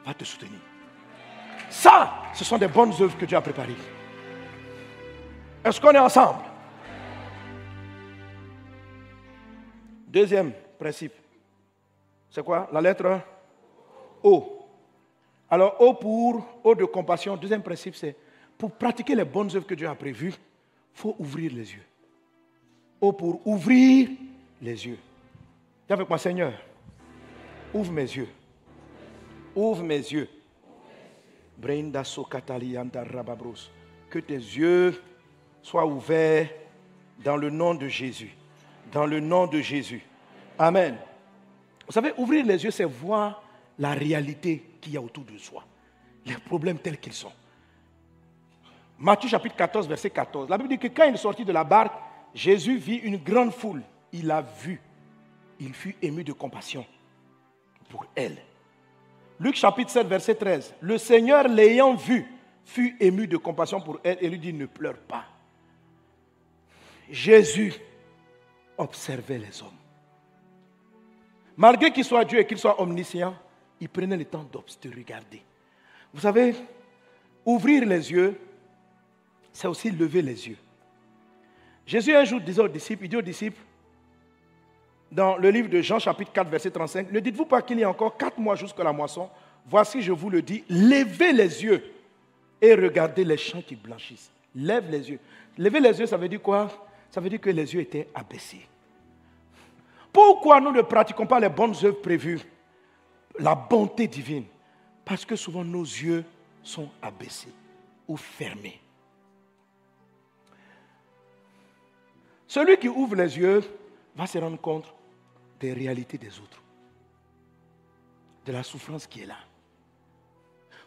va te soutenir. Ça, ce sont des bonnes œuvres que Dieu a préparées. Est-ce qu'on est ensemble? Deuxième principe. C'est quoi? La lettre O. Alors, O pour O de compassion. Deuxième principe, c'est pour pratiquer les bonnes œuvres que Dieu a prévues, il faut ouvrir les yeux. Oh, pour ouvrir les yeux. Dis avec moi, Seigneur, ouvre mes yeux. Ouvre mes yeux. Que tes yeux soient ouverts dans le nom de Jésus. Dans le nom de Jésus. Amen. Vous savez, ouvrir les yeux, c'est voir la réalité qu'il y a autour de soi. Les problèmes tels qu'ils sont. Matthieu chapitre 14, verset 14. La Bible dit que quand il est sorti de la barque, Jésus vit une grande foule. Il a vu. Il fut ému de compassion pour elle. Luc chapitre 7, verset 13. Le Seigneur l'ayant vu fut ému de compassion pour elle et lui dit, ne pleure pas. Jésus observait les hommes. Malgré qu'il soit Dieu et qu'il soit omniscient, il prenait le temps de regarder. Vous savez, ouvrir les yeux, c'est aussi lever les yeux. Jésus un jour disait aux disciples, il dit aux disciples, dans le livre de Jean chapitre 4 verset 35, ne dites-vous pas qu'il y a encore quatre mois jusqu'à la moisson? Voici, je vous le dis, levez les yeux et regardez les champs qui blanchissent. Lève les yeux. Lever les yeux, ça veut dire quoi? Ça veut dire que les yeux étaient abaissés. Pourquoi nous ne pratiquons pas les bonnes œuvres prévues? La bonté divine. Parce que souvent nos yeux sont abaissés ou fermés. Celui qui ouvre les yeux va se rendre compte des réalités des autres, de la souffrance qui est là.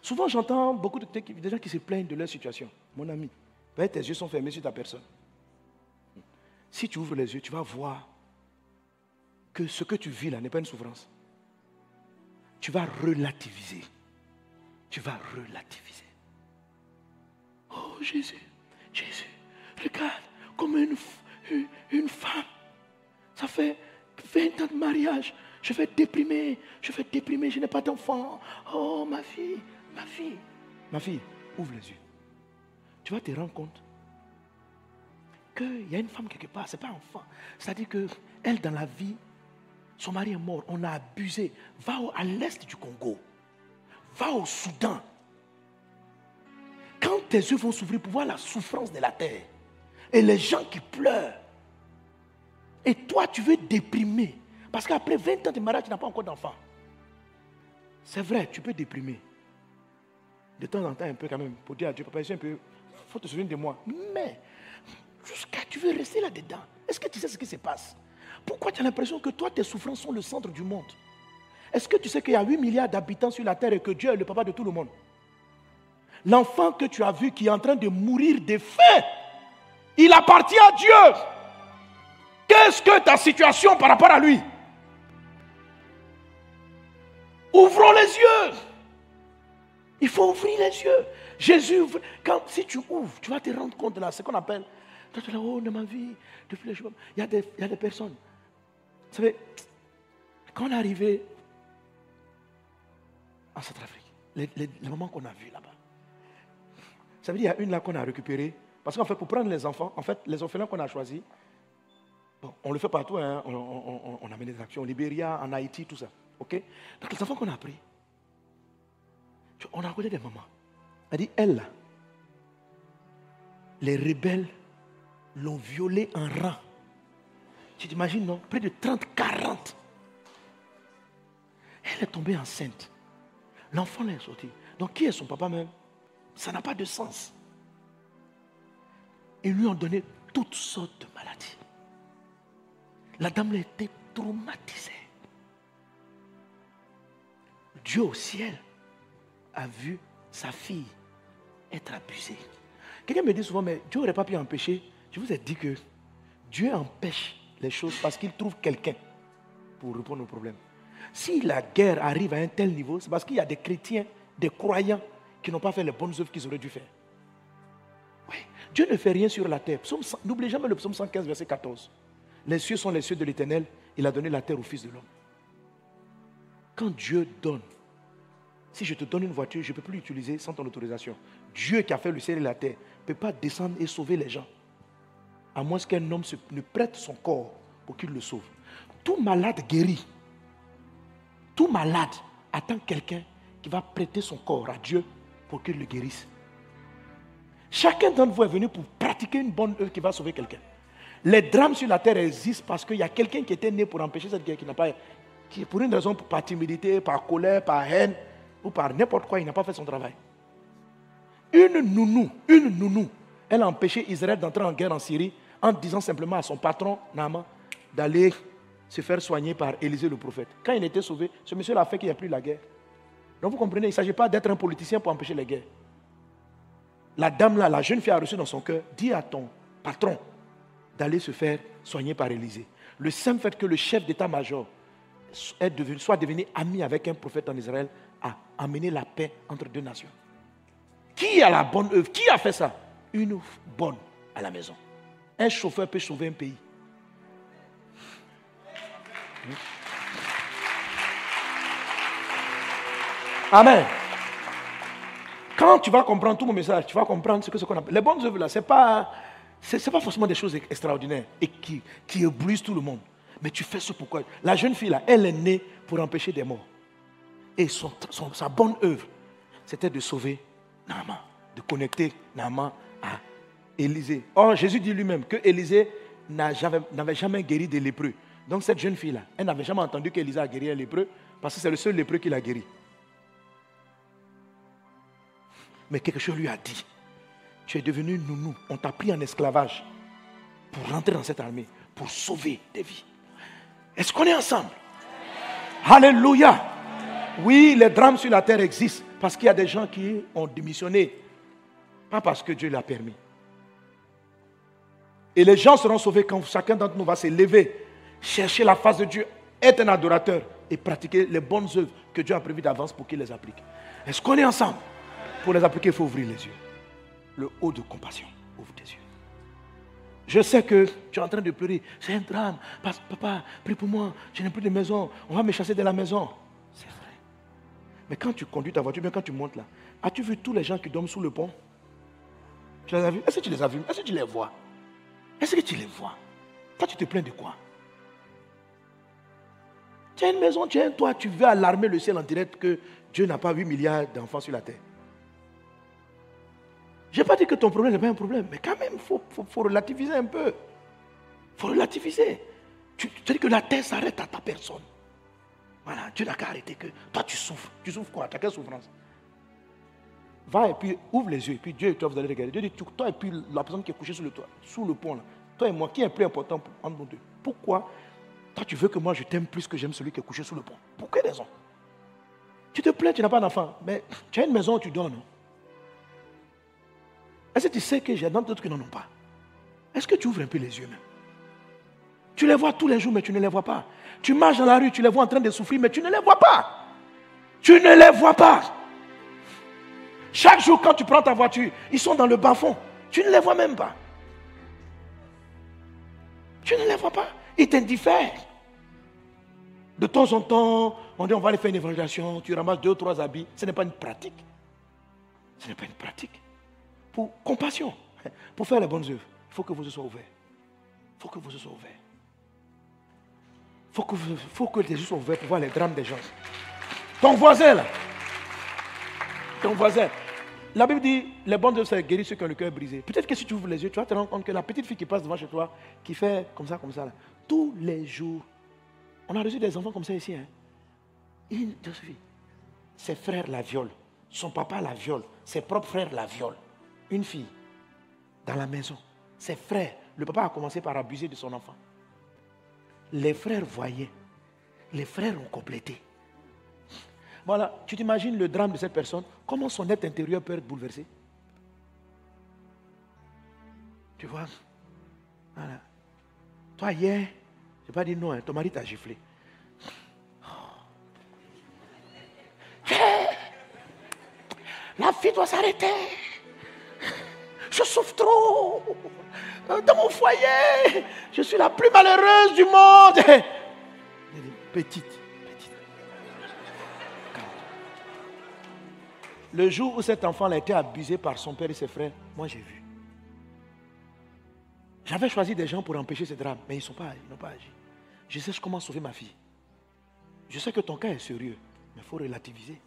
Souvent, j'entends beaucoup de, gens qui se plaignent de leur situation. Mon ami, tes yeux sont fermés sur ta personne. Si tu ouvres les yeux, tu vas voir que ce que tu vis là n'est pas une souffrance. Tu vas relativiser. Tu vas relativiser. Oh Jésus, Jésus, regarde comme une une femme, ça fait 20 ans de mariage, je vais déprimer, je vais déprimer, je n'ai pas d'enfant. Oh, ma fille, ma fille, ma fille, ouvre les yeux. Tu vas te rendre compte qu'il y a une femme quelque part, ce n'est pas un enfant. C'est-à-dire qu'elle, dans la vie, son mari est mort, on a abusé. Va à l'est du Congo, va au Soudan. Quand tes yeux vont s'ouvrir pour voir la souffrance de la terre et les gens qui pleurent, et toi, tu veux déprimer. Parce qu'après 20 ans de mariage, tu n'as pas encore d'enfant. C'est vrai, tu peux déprimer. De temps en temps, un peu quand même, pour dire à Dieu, papa, il faut te souvenir de moi. Mais, jusqu'à tu veux rester là-dedans. Est-ce que tu sais ce qui se passe? Pourquoi tu as l'impression que toi, tes souffrances sont le centre du monde? Est-ce que tu sais qu'il y a 8 milliards d'habitants sur la terre et que Dieu est le papa de tout le monde? L'enfant que tu as vu qui est en train de mourir de faim, il appartient à Dieu. Qu'est-ce que ta situation par rapport à lui? Ouvrons les yeux. Il faut ouvrir les yeux. Jésus, quand, si tu ouvres, tu vas te rendre compte de là, ce qu'on appelle, là, oh, de ma vie, depuis il y, a des, il y a des personnes. Vous savez, quand on est arrivé en Centrafrique, les, les, qu'on a vus là-bas, ça veut dire qu'il y a une là qu'on a récupérée. Parce qu'en fait, pour prendre les enfants, en fait, les orphelins qu'on a choisis, bon, on le fait partout, hein, on, on, amène des actions, au Libéria, en Haïti, tout ça. Donc les enfants qu'on a pris, on a regardé des mamans. Elle dit, elle les rebelles l'ont violée en rang. Tu t'imagines, non? Près de 30, 40. Elle est tombée enceinte. L'enfant est sorti. Donc qui est son papa même? Ça n'a pas de sens. Ils lui ont donné toutes sortes de maladies. La dame été traumatisée. Dieu au ciel a vu sa fille être abusée. Quelqu'un me dit souvent, mais Dieu n'aurait pas pu empêcher. Je vous ai dit que Dieu empêche les choses parce qu'il trouve quelqu'un pour répondre aux problèmes. Si la guerre arrive à un tel niveau, c'est parce qu'il y a des chrétiens, des croyants qui n'ont pas fait les bonnes œuvres qu'ils auraient dû faire. Dieu ne fait rien sur la terre. N'oubliez jamais le psaume 115, verset 14. Les cieux sont les cieux de l'éternel. Il a donné la terre au Fils de l'homme. Quand Dieu donne, si je te donne une voiture, je ne peux plus l'utiliser sans ton autorisation. Dieu qui a fait le ciel et la terre ne peut pas descendre et sauver les gens. À moins qu'un homme ne prête son corps pour qu'il le sauve. Tout malade guéri, tout malade attend quelqu'un qui va prêter son corps à Dieu pour qu'il le guérisse. Chacun d'entre vous est venu pour pratiquer une bonne œuvre qui va sauver quelqu'un. Les drames sur la terre existent parce qu'il y a quelqu'un qui était né pour empêcher cette guerre qui n'a pas, qui pour une raison, par timidité, par colère, par haine, ou par n'importe quoi, il n'a pas fait son travail. Une nounou, une nounou, elle a empêché Israël d'entrer en guerre en Syrie en disant simplement à son patron, Naaman, d'aller se faire soigner par Élisée le prophète. Quand il était sauvé, ce monsieur l'a fait qu'il n'y a plus la guerre. Donc vous comprenez, il ne s'agit pas d'être un politicien pour empêcher les guerres. La dame là, la jeune fille a reçu dans son cœur, dis à ton patron d'aller se faire soigner par Élisée. Le simple fait que le chef d'état-major soit devenu ami avec un prophète en Israël a amené la paix entre deux nations. Qui a la bonne œuvre? Qui a fait ça? Une bonne à la maison. Un chauffeur peut sauver un pays. Amen. Quand tu vas comprendre tout mon message, tu vas comprendre ce que ce qu'on appelle. Les bonnes œuvres là, ce n'est pas, c'est, pas forcément des choses extraordinaires et qui, qui éblouissent tout le monde. Mais tu fais ce pourquoi. La jeune fille là, elle est née pour empêcher des morts. Et sa bonne œuvre, c'était de sauver Naaman, de connecter Naaman à Élisée. Or, Jésus dit lui-même que Élisée n'avait jamais guéri des lépreux. Donc, cette jeune fille-là, elle n'avait jamais entendu qu'Élisée a guéri un lépreux parce que c'est le seul lépreux qui l'a guéri. Mais quelque chose lui a dit Tu es devenu nounou, on t'a pris en esclavage pour rentrer dans cette armée, pour sauver des vies. Est-ce qu'on est ensemble? Alléluia. Oui, les drames sur la terre existent parce qu'il y a des gens qui ont démissionné, pas parce que Dieu l'a permis. Et les gens seront sauvés quand chacun d'entre nous va se lever, chercher la face de Dieu, être un adorateur et pratiquer les bonnes œuvres que Dieu a prévues d'avance pour qu'il les applique. Est-ce qu'on est ensemble? Pour les appliquer, il faut ouvrir les yeux. Le haut de compassion, ouvre tes yeux. Je sais que tu es en train de pleurer. C'est un drame. Papa, prie pour moi. Je n'ai plus de maison. On va me chasser de la maison. Mais quand tu conduis ta voiture, bien quand tu montes là, as-tu vu tous les gens qui dorment sous le pont? Tu les as vus? Est-ce que tu les as vus? Est-ce que tu les vois? Est-ce que tu les vois? Toi, tu te plains de quoi? Tu as une maison, tu as un toit, tu veux alarmer le ciel en direct que Dieu n'a pas 8 milliards d'enfants sur la terre. Je n'ai pas dit que ton problème n'est pas un problème, mais quand même, il faut, relativiser un peu. Il faut relativiser. Tu, tu dis que la terre s'arrête à ta personne. Voilà, Dieu n'a qu'à arrêter que toi tu souffres. Tu souffres quoi? Tu as quelle souffrance? Va et puis ouvre les yeux. Et puis Dieu et toi, vous allez regarder. Dieu dit toi et puis la personne qui est couchée sous le, toit, sous le pont, là, toi et moi, qui est plus important entre nous deux? Pourquoi toi tu veux que moi je t'aime plus que j'aime celui qui est couché sous le pont? Pour quelle raison? Tu te plains, tu n'as pas d'enfant. Mais tu as une maison où tu non? Est-ce que tu sais que j'ai d'autres qui n'en ont pas? Est-ce que tu ouvres un peu les yeux même? Tu les vois tous les jours, mais tu ne les vois pas. Tu marches dans la rue, tu les vois en train de souffrir, mais tu ne les vois pas. Tu ne les vois pas. Chaque jour, quand tu prends ta voiture, ils sont dans le bas-fond. Tu ne les vois même pas. Tu ne les vois pas. Ils t'indiffèrent. De temps en temps, on dit on va aller faire une évangélisation, tu ramasses deux ou trois habits. Ce n'est pas une pratique. Ce n'est pas une pratique. Pour compassion, pour faire les bonnes œuvres, il faut que vous soyez ouverts. Il faut que vous soyez ouverts. Il faut que, faut que les yeux soient ouverts pour voir les drames des gens. Ton voisin, là. Ton voisin. La Bible dit, les bonnes œuvres, ça guérit ceux qui ont le cœur brisé. Peut-être que si tu ouvres les yeux, tu vas te rendre compte que la petite fille qui passe devant chez toi, qui fait comme ça, comme ça, là, tous les jours, on a reçu des enfants comme ça ici. Hein. Une, Josephine, ses frères la violent, son papa la viole, ses propres frères la violent. Une fille, dans la maison, ses frères, le papa a commencé par abuser de son enfant. Les frères voyaient, les frères ont complété. Voilà, tu t'imagines le drame de cette personne, comment son être intérieur peut être bouleversé? Tu vois? Voilà. Toi, hier, je n'ai pas dit non, hein, ton mari t'a giflé. La fille doit s'arrêter. Je souffre trop. Dans mon foyer, je suis la plus malheureuse du monde. Petite, petite. Le jour où cet enfant a été abusé par son père et ses frères, moi j'ai vu. J'avais choisi des gens pour empêcher ce drame, mais ils n'ont pas, pas agi. Je sais comment sauver ma fille. Je sais que ton cas est sérieux, mais il faut relativiser.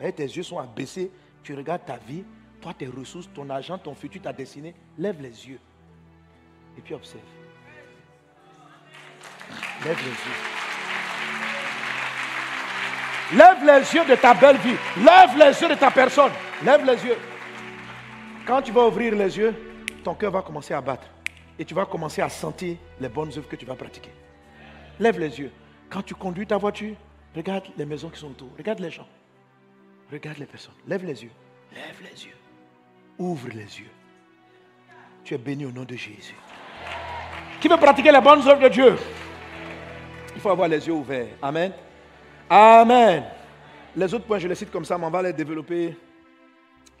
tes yeux sont abaissés, tu regardes ta vie, toi, tes ressources, ton argent, ton futur, ta destinée. Lève les yeux et puis observe. Lève les yeux. Lève les yeux de ta belle vie. Lève les yeux de ta personne. Lève les yeux. Quand tu vas ouvrir les yeux, ton cœur va commencer à battre. Et tu vas commencer à sentir les bonnes œuvres que tu vas pratiquer. Lève les yeux. Quand tu conduis ta voiture, regarde les maisons qui sont autour. Regarde les gens. Regarde les personnes. Lève les yeux. Lève les yeux. Ouvre les yeux. Tu es béni au nom de Jésus. Qui veut pratiquer les bonnes œuvres de Dieu? Il faut avoir les yeux ouverts. Amen. Amen. Les autres points, je les cite comme ça, mais on va les développer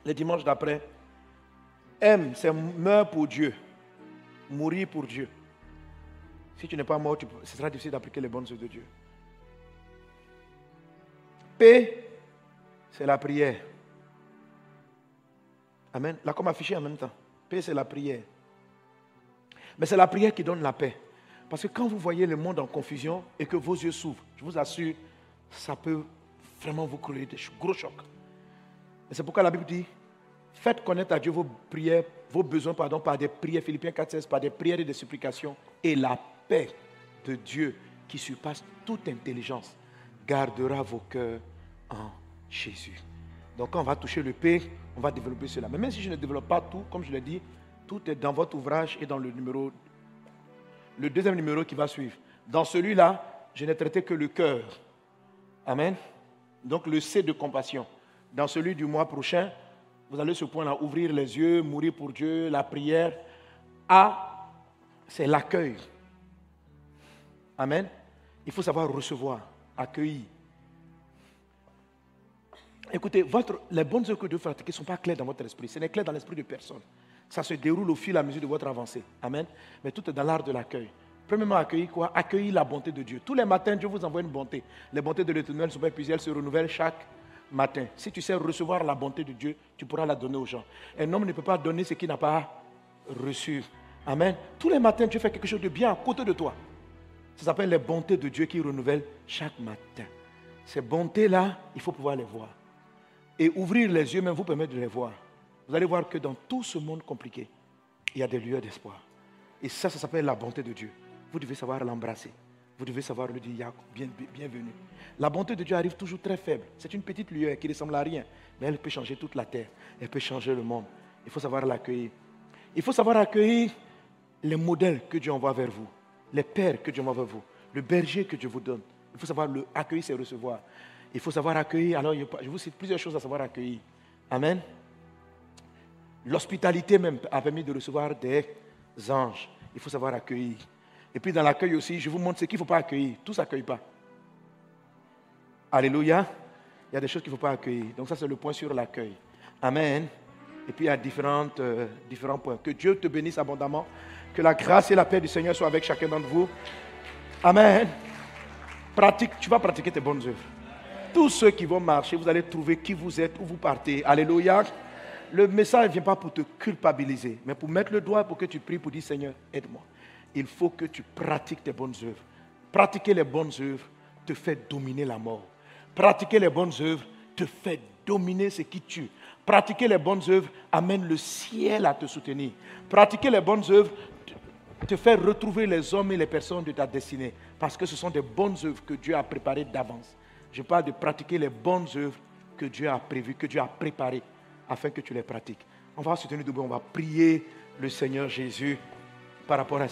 les dimanches d'après. M, c'est meurs pour Dieu. Mourir pour Dieu. Si tu n'es pas mort, ce sera difficile d'appliquer les bonnes œuvres de Dieu. P, c'est la prière. Amen. Là, comme affiché en même temps. P, c'est la prière. Mais c'est la prière qui donne la paix. Parce que quand vous voyez le monde en confusion et que vos yeux s'ouvrent, je vous assure, ça peut vraiment vous créer des gros chocs. Et c'est pourquoi la Bible dit, faites connaître à Dieu vos prières, vos besoins, pardon, par des prières, Philippiens 4.16, par des prières et des supplications. Et la paix de Dieu qui surpasse toute intelligence gardera vos cœurs en Jésus. Donc quand on va toucher le P, on va développer cela. Mais même si je ne développe pas tout, comme je l'ai dit, tout est dans votre ouvrage et dans le numéro, le deuxième numéro qui va suivre. Dans celui-là, je n'ai traité que le cœur. Amen. Donc le C de compassion. Dans celui du mois prochain, vous allez ce point-là ouvrir les yeux, mourir pour Dieu, la prière. A, c'est l'accueil. Amen. Il faut savoir recevoir, accueillir. Écoutez, les bonnes œuvres que Dieu fait ne sont pas claires dans votre esprit. Ce n'est clair dans l'esprit de personne. Ça se déroule au fil et à mesure de votre avancée. Amen. Mais tout est dans l'art de l'accueil. Premièrement, accueillir quoi? Accueillir la bonté de Dieu. Tous les matins, Dieu vous envoie une bonté. Les bontés de l'éternel sont épuisées, elles se renouvellent chaque matin. Si tu sais recevoir la bonté de Dieu, tu pourras la donner aux gens. Un homme ne peut pas donner ce qu'il n'a pas reçu. Amen. Tous les matins, Dieu fait quelque chose de bien à côté de toi. Ça s'appelle les bontés de Dieu qui renouvellent chaque matin. Ces bontés-là, il faut pouvoir les voir. Et ouvrir les yeux même vous permet de les voir vous allez voir que dans tout ce monde compliqué, il y a des lieux d'espoir. Et ça, ça s'appelle la bonté de Dieu. Vous devez savoir l'embrasser. Vous devez savoir lui dire bienvenue. La bonté de Dieu arrive toujours très faible. C'est une petite lueur qui ne ressemble à rien, mais elle peut changer toute la terre. Elle peut changer le monde. Il faut savoir l'accueillir. Il faut savoir accueillir les modèles que Dieu envoie vers vous, les pères que Dieu envoie vers vous, le berger que Dieu vous donne. Il faut savoir le accueillir, c'est recevoir. Il faut savoir accueillir. Alors, je vous cite plusieurs choses à savoir accueillir. Amen. L'hospitalité même a permis de recevoir des anges. Il faut savoir accueillir. Et puis dans l'accueil aussi, je vous montre ce qu'il ne faut pas accueillir. Tout s'accueille pas. Alléluia. Il y a des choses qu'il ne faut pas accueillir. Donc ça, c'est le point sur l'accueil. Amen. Et puis il y a euh, différents points. Que Dieu te bénisse abondamment. Que la grâce et la paix du Seigneur soient avec chacun d'entre vous. Amen. Pratique, tu vas pratiquer tes bonnes œuvres. Tous ceux qui vont marcher, vous allez trouver qui vous êtes, où vous partez. Alléluia. Le message ne vient pas pour te culpabiliser, mais pour mettre le doigt pour que tu pries, pour dire Seigneur, aide-moi. Il faut que tu pratiques tes bonnes œuvres. Pratiquer les bonnes œuvres te fait dominer la mort. Pratiquer les bonnes œuvres te fait dominer ce qui tue. Pratiquer les bonnes œuvres amène le ciel à te soutenir. Pratiquer les bonnes œuvres te fait retrouver les hommes et les personnes de ta destinée. Parce que ce sont des bonnes œuvres que Dieu a préparées d'avance. Je parle de pratiquer les bonnes œuvres que Dieu a prévues, que Dieu a préparées, afin que tu les pratiques. On va se tenir debout, on va prier le Seigneur Jésus par rapport à cela.